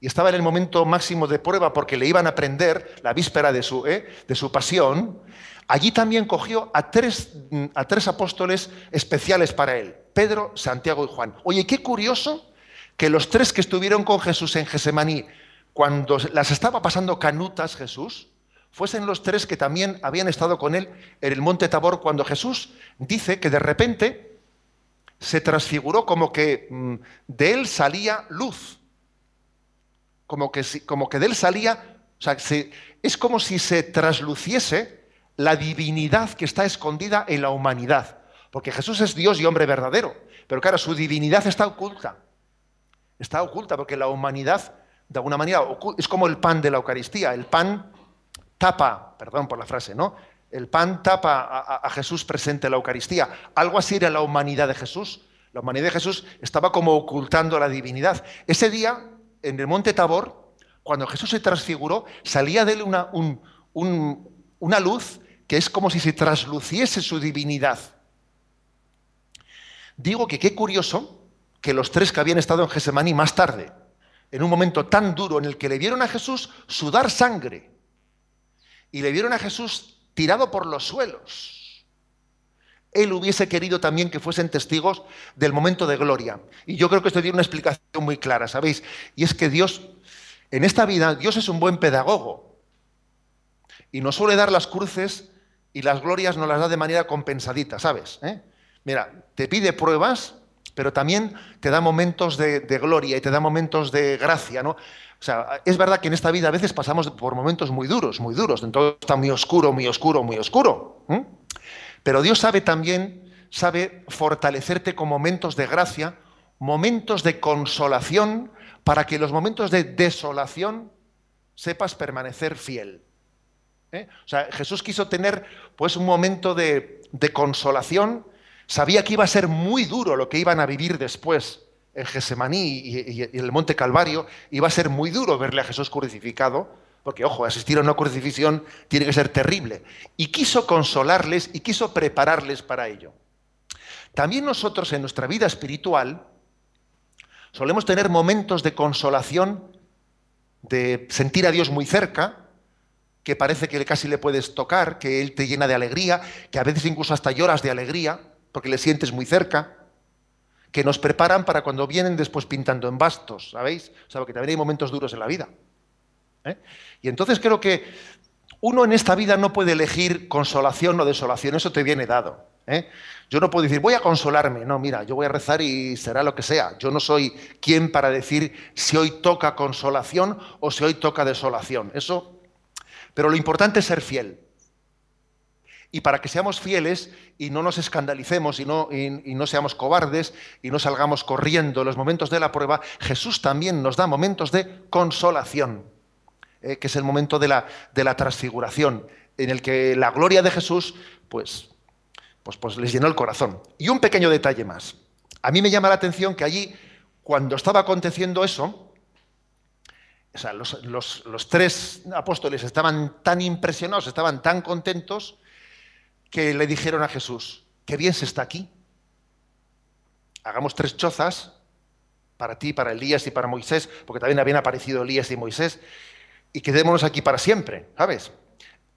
y estaba en el momento máximo de prueba porque le iban a prender la víspera de su, ¿eh? de su pasión, allí también cogió a tres, a tres apóstoles especiales para él, Pedro, Santiago y Juan. Oye, qué curioso que los tres que estuvieron con Jesús en Gesemaní, cuando las estaba pasando canutas Jesús, fuesen los tres que también habían estado con él en el monte Tabor, cuando Jesús dice que de repente se transfiguró como que mm, de él salía luz como que, como que de él salía, o sea, se- es como si se trasluciese la divinidad que está escondida en la humanidad. Porque Jesús es Dios y hombre verdadero, pero claro, su divinidad está oculta. Está oculta porque la humanidad, de alguna manera, es como el pan de la Eucaristía. El pan tapa, perdón por la frase, ¿no? El pan tapa a, Jesús presente en la Eucaristía. Algo así era la humanidad de Jesús. La humanidad de Jesús estaba como ocultando la divinidad. Ese día, en el monte Tabor, cuando Jesús se transfiguró, salía de él una, un- un- una luz que es como si se trasluciese su divinidad. Digo que qué curioso que los tres que habían estado en Gesemaní más tarde, en un momento tan duro en el que le vieron a Jesús sudar sangre y le vieron a Jesús tirado por los suelos, él hubiese querido también que fuesen testigos del momento de gloria. Y yo creo que esto tiene una explicación muy clara, ¿sabéis? Y es que Dios, en esta vida, Dios es un buen pedagogo. Y nos suele dar las cruces y las glorias nos las da de manera compensadita, ¿sabes? ¿Eh? Mira, te pide pruebas pero también te da momentos de, gloria y te da momentos de gracia, ¿no? O sea, es verdad que en esta vida a veces pasamos por momentos muy duros, muy duros, entonces está muy oscuro, muy oscuro, muy oscuro. Pero Dios sabe también, sabe fortalecerte con momentos de gracia, momentos de consolación, para que en los momentos de desolación sepas permanecer fiel. ¿eh? O sea, Jesús quiso tener pues un momento de consolación, sabía que iba a ser muy duro lo que iban a vivir después en Gesemaní y, en el Monte Calvario, iba a ser muy duro verle a Jesús crucificado, porque ojo, asistir a una crucifixión tiene que ser terrible. Y quiso consolarles y quiso prepararles para ello. También nosotros en nuestra vida espiritual solemos tener momentos de consolación, de sentir a Dios muy cerca, que parece que casi le puedes tocar, que Él te llena de alegría, que a veces incluso hasta lloras de alegría, porque le sientes muy cerca, que nos preparan para cuando vienen después pintando en bastos, ¿sabéis? O sea, porque también hay momentos duros en la vida. ¿eh? Y entonces creo que uno en esta vida no puede elegir consolación o desolación, eso te viene dado. ¿eh? Yo no puedo decir, voy a consolarme, no, mira, yo voy a rezar y será lo que sea. Yo no soy quien para decir si hoy toca consolación o si hoy toca desolación. Eso pero lo importante es ser fiel. Y para que seamos fieles y no nos escandalicemos y no, y- no seamos cobardes y no salgamos corriendo en los momentos de la prueba, Jesús también nos da momentos de consolación, eh, que es el momento de la, de la transfiguración, en el que la gloria de Jesús pues, pues, pues les llenó el corazón. Y un pequeño detalle más. A mí me llama la atención que allí, cuando estaba aconteciendo eso, o sea, los, los- los tres apóstoles estaban tan impresionados, estaban tan contentos, que le dijeron a Jesús, qué bien se está aquí. Hagamos tres chozas para ti, para Elías y para Moisés, porque también habían aparecido Elías y Moisés, y quedémonos aquí para siempre, ¿sabes?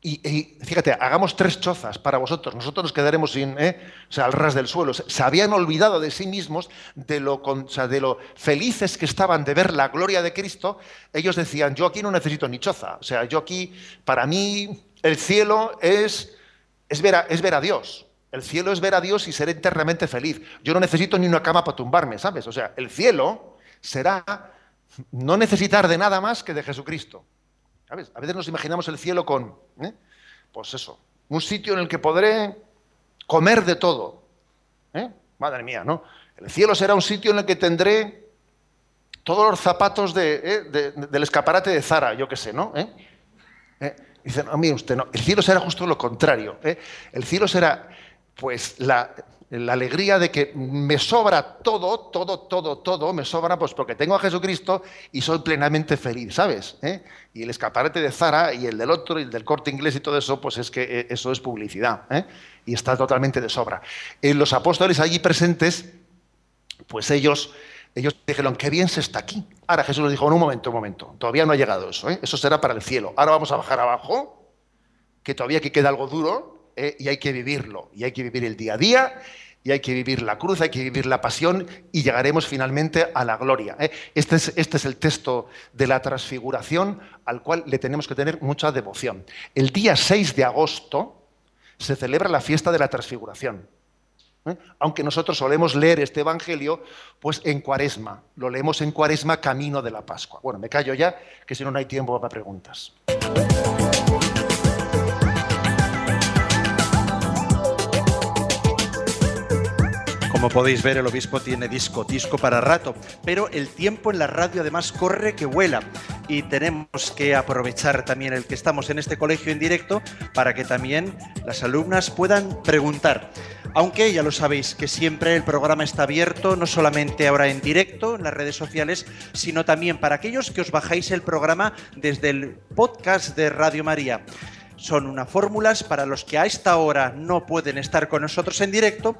Y, y fíjate, hagamos tres chozas para vosotros, nosotros nos quedaremos sin, ¿eh? o sea, al ras del suelo. Se habían olvidado de sí mismos, de lo, con- de lo felices que estaban de ver la gloria de Cristo. Ellos decían, yo aquí no necesito ni choza, o sea, yo aquí, para mí, el cielo es, es, ver, a, es ver a Dios. El cielo es ver a Dios y ser eternamente feliz. Yo no necesito ni una cama para tumbarme, ¿sabes? O sea, el cielo será no necesitar de nada más que de Jesucristo. ¿Sabes? A veces nos imaginamos el cielo con, ¿eh? pues eso, un sitio en el que podré comer de todo. ¿eh? Madre mía, ¿no? El cielo será un sitio en el que tendré todos los zapatos de, ¿eh? de- del escaparate de Zara, yo qué sé, ¿no? Dicen, no, mire usted, no, el cielo será justo lo contrario. ¿eh? El cielo será, pues, la, la alegría de que me sobra todo, todo, todo, todo, me sobra, pues porque tengo a Jesucristo y soy plenamente feliz, ¿sabes? ¿Eh? Y el escaparate de Zara y el del otro y el del corte inglés y todo eso, pues es que eh, eso es publicidad, ¿eh? Y está totalmente de sobra. Eh, los apóstoles allí presentes, pues ellos, ellos dijeron, qué bien se está aquí. Ahora Jesús les dijo, en un momento, un momento, todavía no ha llegado eso, ¿eh? eso será para el cielo. Ahora vamos a bajar abajo, que todavía aquí queda algo duro, ¿eh? y hay que vivirlo, y hay que vivir el día a día, y hay que vivir la cruz, hay que vivir la pasión, y llegaremos finalmente a la gloria. ¿eh? Este, es, este es el texto de la transfiguración al cual le tenemos que tener mucha devoción. El día 6 de agosto se celebra la fiesta de la transfiguración. ¿Eh? Aunque nosotros solemos leer este Evangelio, pues en cuaresma. Lo leemos en cuaresma camino de la Pascua. Bueno, me callo ya, que si no, no hay tiempo para preguntas. Como podéis ver, el obispo tiene disco, disco para rato, pero el tiempo en la radio además corre que vuela y tenemos que aprovechar también el que estamos en este colegio en directo para que también las alumnas puedan preguntar. Aunque ya lo sabéis que siempre el programa está abierto, no solamente ahora en directo en las redes sociales, sino también para aquellos que os bajáis el programa desde el podcast de Radio María son unas fórmulas para los que a esta hora no pueden estar con nosotros en directo,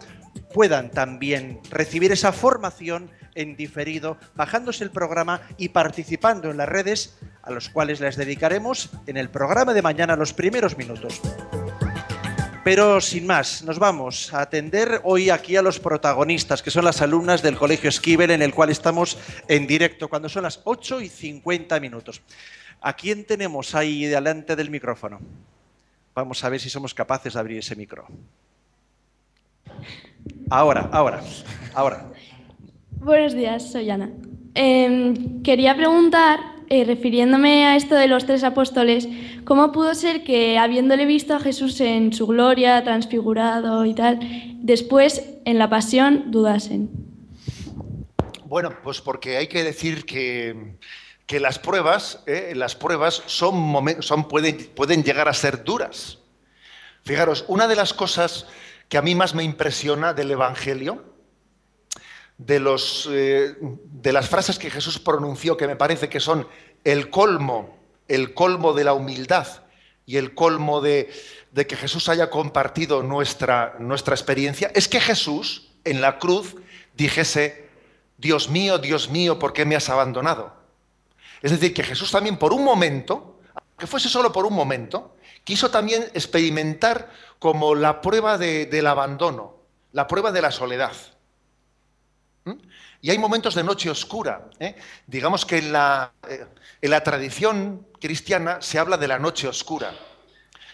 puedan también recibir esa formación en diferido, bajándose el programa y participando en las redes a los cuales les dedicaremos en el programa de mañana los primeros minutos. Pero sin más, nos vamos a atender hoy aquí a los protagonistas, que son las alumnas del Colegio Esquivel, en el cual estamos en directo, cuando son las 8 y 50 minutos. ¿A quién tenemos ahí delante del micrófono? Vamos a ver si somos capaces de abrir ese micro. Ahora, ahora, ahora. Buenos días, soy Ana. Em, quería preguntar, eh, refiriéndome a esto de los tres apóstoles, ¿cómo pudo ser que, habiéndole visto a Jesús en su gloria, transfigurado y tal, después, en la pasión, dudasen? Bueno, pues porque hay que decir que, que las pruebas, eh, las pruebas son, son pueden, pueden llegar a ser duras. Fijaros, una de las cosas que a mí más me impresiona del Evangelio, de, los, eh, de las frases que Jesús pronunció, que me parece que son el colmo, el colmo de la humildad y el colmo de, de que Jesús haya compartido nuestra, nuestra experiencia, es que Jesús en la cruz dijese, Dios mío, Dios mío, ¿por qué me has abandonado? Es decir, que Jesús también por un momento, que fuese solo por un momento, quiso también experimentar como la prueba de- del abandono, la prueba de la soledad. Y hay momentos de noche oscura. ¿eh? Digamos que en la, eh, en la tradición cristiana se habla de la noche oscura,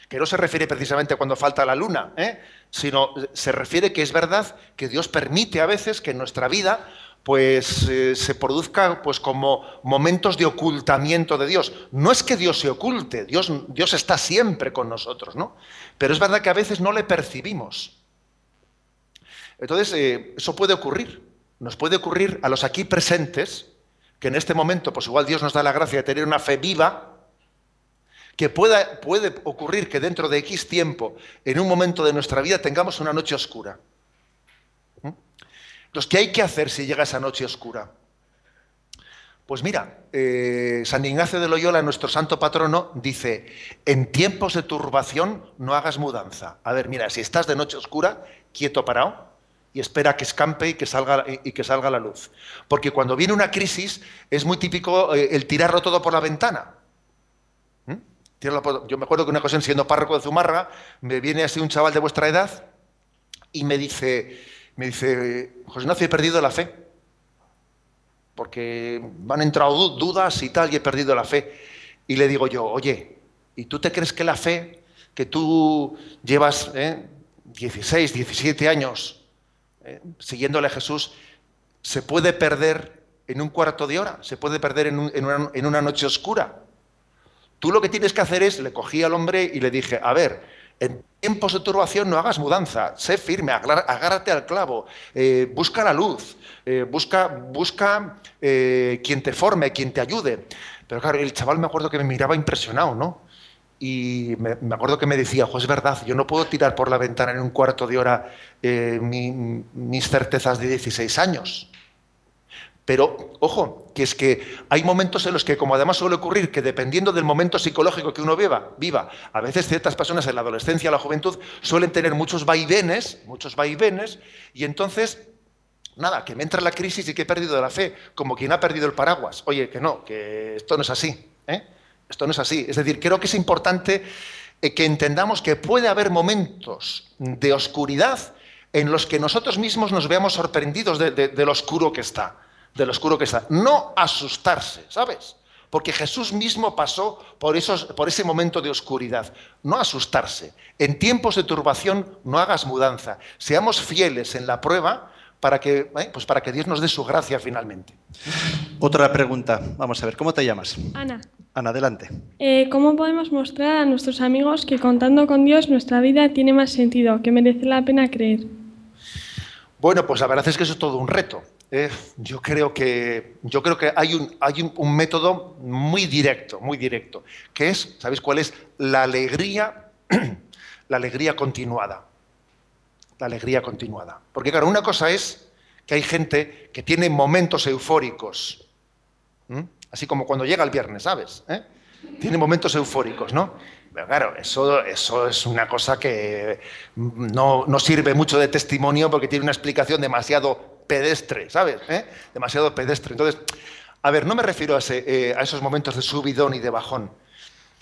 que no se refiere precisamente a cuando falta la luna, ¿eh? sino se refiere que es verdad que Dios permite a veces que en nuestra vida pues se produzca pues como momentos de ocultamiento de Dios. No es que Dios se oculte, Dios, Dios está siempre con nosotros, ¿no? Pero es verdad que a veces no le percibimos. Entonces, eso puede ocurrir. Nos puede ocurrir a los aquí presentes, que en este momento, pues igual Dios nos da la gracia de tener una fe viva, que pueda, puede ocurrir que dentro de X tiempo, en un momento de nuestra vida, tengamos una noche oscura. ¿Mm? Entonces, ¿qué hay que hacer si llega esa noche oscura? Pues mira, eh, San Ignacio de Loyola, nuestro santo patrono, dice, en tiempos de turbación no hagas mudanza. A ver, mira, si estás de noche oscura, quieto parado, y espera que escampe y que salga, y que salga la luz. Porque cuando viene una crisis es muy típico eh, el tirarlo todo por la ventana. ¿Mm? Yo me acuerdo que una ocasión, siendo párroco de Zumárraga, me viene así un chaval de vuestra edad y me dice, me dice, José Ignacio, he perdido la fe porque han entrado du- dudas y tal, y he perdido la fe. Y le digo yo, oye, ¿y tú te crees que la fe que tú llevas eh, 16, 17 años siguiéndole a Jesús, se puede perder en un cuarto de hora? ¿Se puede perder en, un- en una, noche oscura? Tú lo que tienes que hacer es, le cogí al hombre y le dije, a ver, en tiempos de turbación no hagas mudanza, sé firme, agárrate al clavo, eh, busca la luz, eh, busca, busca eh, quien te forme, quien te ayude. Pero claro, el chaval me acuerdo que me miraba impresionado, ¿no? Y me, acuerdo que me decía, pues es verdad, yo no puedo tirar por la ventana en un cuarto de hora eh, mi- mis certezas de 16 años. Pero, ojo, que es que hay momentos en los que, como además suele ocurrir, que dependiendo del momento psicológico que uno viva, viva, a veces ciertas personas en la adolescencia, la juventud, suelen tener muchos vaivenes, muchos vaivenes, y entonces, nada, que me entra la crisis y que he perdido la fe, como quien ha perdido el paraguas. Oye, que no, que esto no es así, ¿eh? Esto no es así. Es decir, creo que es importante eh, que entendamos que puede haber momentos de oscuridad en los que nosotros mismos nos veamos sorprendidos de, lo oscuro que está, de lo oscuro que está. No asustarse, ¿sabes? Porque Jesús mismo pasó por ese momento de oscuridad. No asustarse. En tiempos de turbación no hagas mudanza. Seamos fieles en la prueba para que, eh, pues para que Dios nos dé su gracia finalmente. Otra pregunta. Vamos a ver, ¿cómo te llamas? Ana, Ana, adelante. eh, ¿cómo podemos mostrar a nuestros amigos que contando con Dios nuestra vida tiene más sentido, que merece la pena creer? Bueno, pues la verdad es que eso es todo un reto. ¿eh? yo creo que, yo creo que hay, un, hay un, un método muy directo, muy directo, que es, ¿sabéis cuál es? La alegría, la alegría continuada. La alegría continuada. Porque claro, una cosa es que hay gente que tiene momentos eufóricos, así como cuando llega el viernes, ¿sabes? ¿Eh? Tiene momentos eufóricos, ¿no? Pero claro, eso, eso es una cosa que no, no sirve mucho de testimonio porque tiene una explicación demasiado pedestre, ¿sabes? ¿Eh? Demasiado pedestre. Entonces, a ver, no me refiero a, ese, eh, a esos momentos de subidón y de bajón.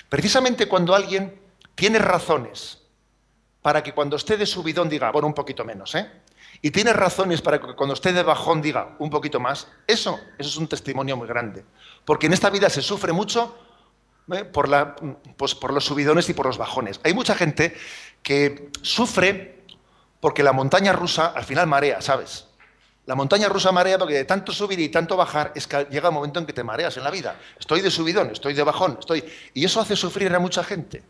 Precisamente cuando alguien tiene razones para que cuando esté de subidón diga, bueno, un poquito menos, ¿eh? Y tiene razones para que cuando esté de bajón diga un poquito más, eso, eso es un testimonio muy grande. Porque en esta vida se sufre mucho ¿eh? por, pues por los subidones y por los bajones. Hay mucha gente que sufre porque la montaña rusa al final marea, ¿sabes? La montaña rusa marea porque de tanto subir y tanto bajar es que llega un momento en que te mareas en la vida. Estoy de subidón, estoy de bajón, estoy... Y eso hace sufrir a mucha gente.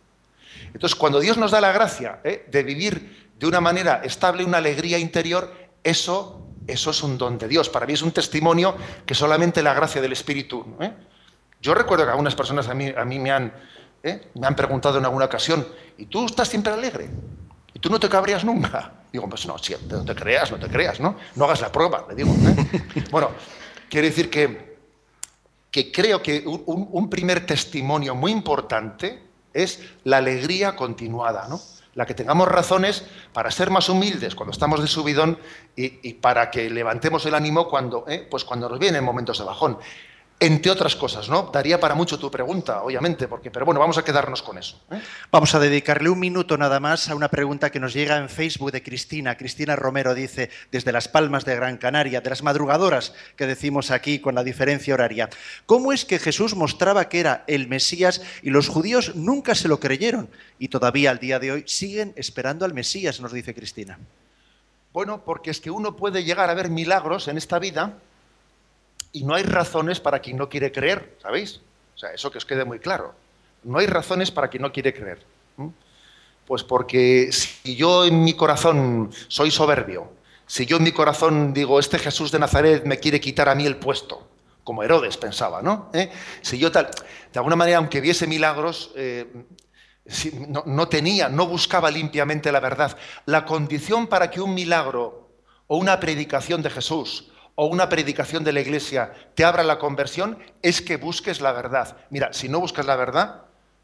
Entonces, cuando Dios nos da la gracia ¿eh? de vivir de una manera estable, una alegría interior, eso, eso es un don de Dios. Para mí es un testimonio que solamente la gracia del Espíritu. ¿eh? Yo recuerdo que algunas personas a mí, a mí me, han, ¿eh? me han preguntado en alguna ocasión, ¿y tú estás siempre alegre? ¿Y tú no te cabreas nunca? Digo, pues no, siempre, no te creas, no te creas, ¿no? No hagas la prueba, le digo. bueno, quiero decir que, que creo que un, un primer testimonio muy importante es la alegría continuada, ¿no? La que tengamos razones para ser más humildes cuando estamos de subidón y, para que levantemos el ánimo cuando, ¿eh? pues cuando nos vienen momentos de bajón entre otras cosas, ¿no? Daría para mucho tu pregunta, obviamente, porque, pero bueno, vamos a quedarnos con eso. ¿eh? Vamos a dedicarle un minuto nada más a una pregunta que nos llega en Facebook de Cristina. Cristina Romero dice, desde Las Palmas de Gran Canaria, de las madrugadoras que decimos aquí con la diferencia horaria, ¿cómo es que Jesús mostraba que era el Mesías y los judíos nunca se lo creyeron y todavía al día de hoy siguen esperando al Mesías, nos dice Cristina? Bueno, porque es que uno puede llegar a ver milagros en esta vida y no hay razones para quien no quiere creer, ¿sabéis? O sea, eso que os quede muy claro. No hay razones para quien no quiere creer. Pues porque si yo en mi corazón soy soberbio, si yo en mi corazón digo, este Jesús de Nazaret me quiere quitar a mí el puesto, como Herodes pensaba, ¿no? ¿Eh? Si yo tal, de alguna manera, aunque viese milagros, eh, no, no tenía, no buscaba limpiamente la verdad. La condición para que un milagro o una predicación de Jesús o una predicación de la iglesia te abra la conversión es que busques la verdad. Mira, si no buscas la verdad,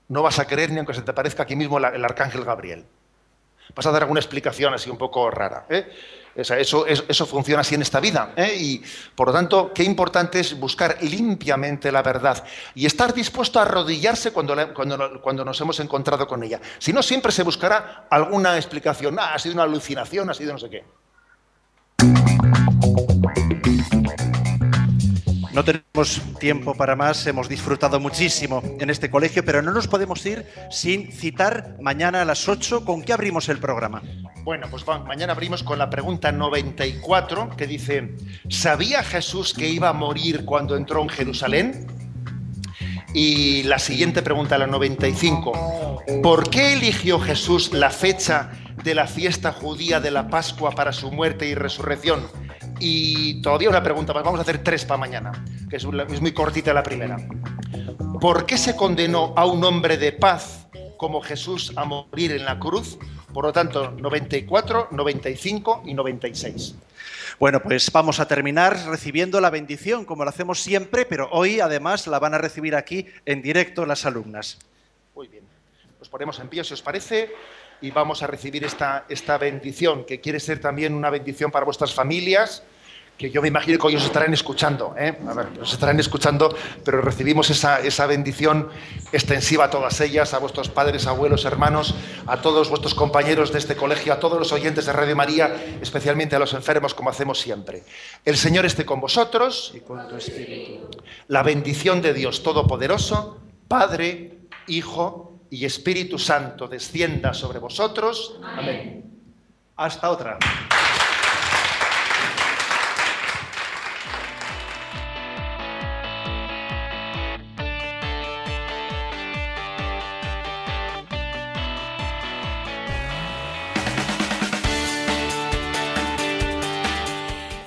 no vas a creer ni aunque se te parezca aquí mismo el arcángel Gabriel. Vas a dar alguna explicación así un poco rara. ¿eh? Eso, eso, funciona así en esta vida. ¿eh? Y por lo tanto, qué importante es buscar limpiamente la verdad y estar dispuesto a arrodillarse cuando, cuando, cuando nos hemos encontrado con ella. Si no, siempre se buscará alguna explicación. Ah, ha sido una alucinación, ha sido no sé qué. No tenemos tiempo para más, hemos disfrutado muchísimo en este colegio, pero no nos podemos ir sin citar mañana a las 8 con qué abrimos el programa. Bueno, pues mañana abrimos con la pregunta 94 que dice, ¿sabía Jesús que iba a morir cuando entró en Jerusalén? Y la siguiente pregunta, la 95, ¿por qué eligió Jesús la fecha de la fiesta judía de la Pascua para su muerte y resurrección? Y todavía una pregunta más, vamos a hacer tres para mañana, que es, muy cortita la primera. ¿Por qué se condenó a un hombre de paz como Jesús a morir en la cruz? Por lo tanto, 94, 95 y 96. Bueno, pues vamos a terminar recibiendo la bendición, como lo hacemos siempre, pero hoy además la van a recibir aquí en directo las alumnas. Muy bien. Nos ponemos en pie, si os parece y vamos a recibir esta, esta bendición, que quiere ser también una bendición para vuestras familias, que yo me imagino que hoy os estarán escuchando, ¿eh? a estarán escuchando, pero recibimos esa, esa bendición extensiva a todas ellas, a vuestros padres, abuelos, hermanos, a todos vuestros compañeros de este colegio, a todos los oyentes de Radio María, especialmente a los enfermos, como hacemos siempre. El Señor esté con vosotros y con tu espíritu. La bendición de Dios Todopoderoso, Padre, Hijo y Espíritu Santo descienda sobre vosotros. Amén. Hasta otra.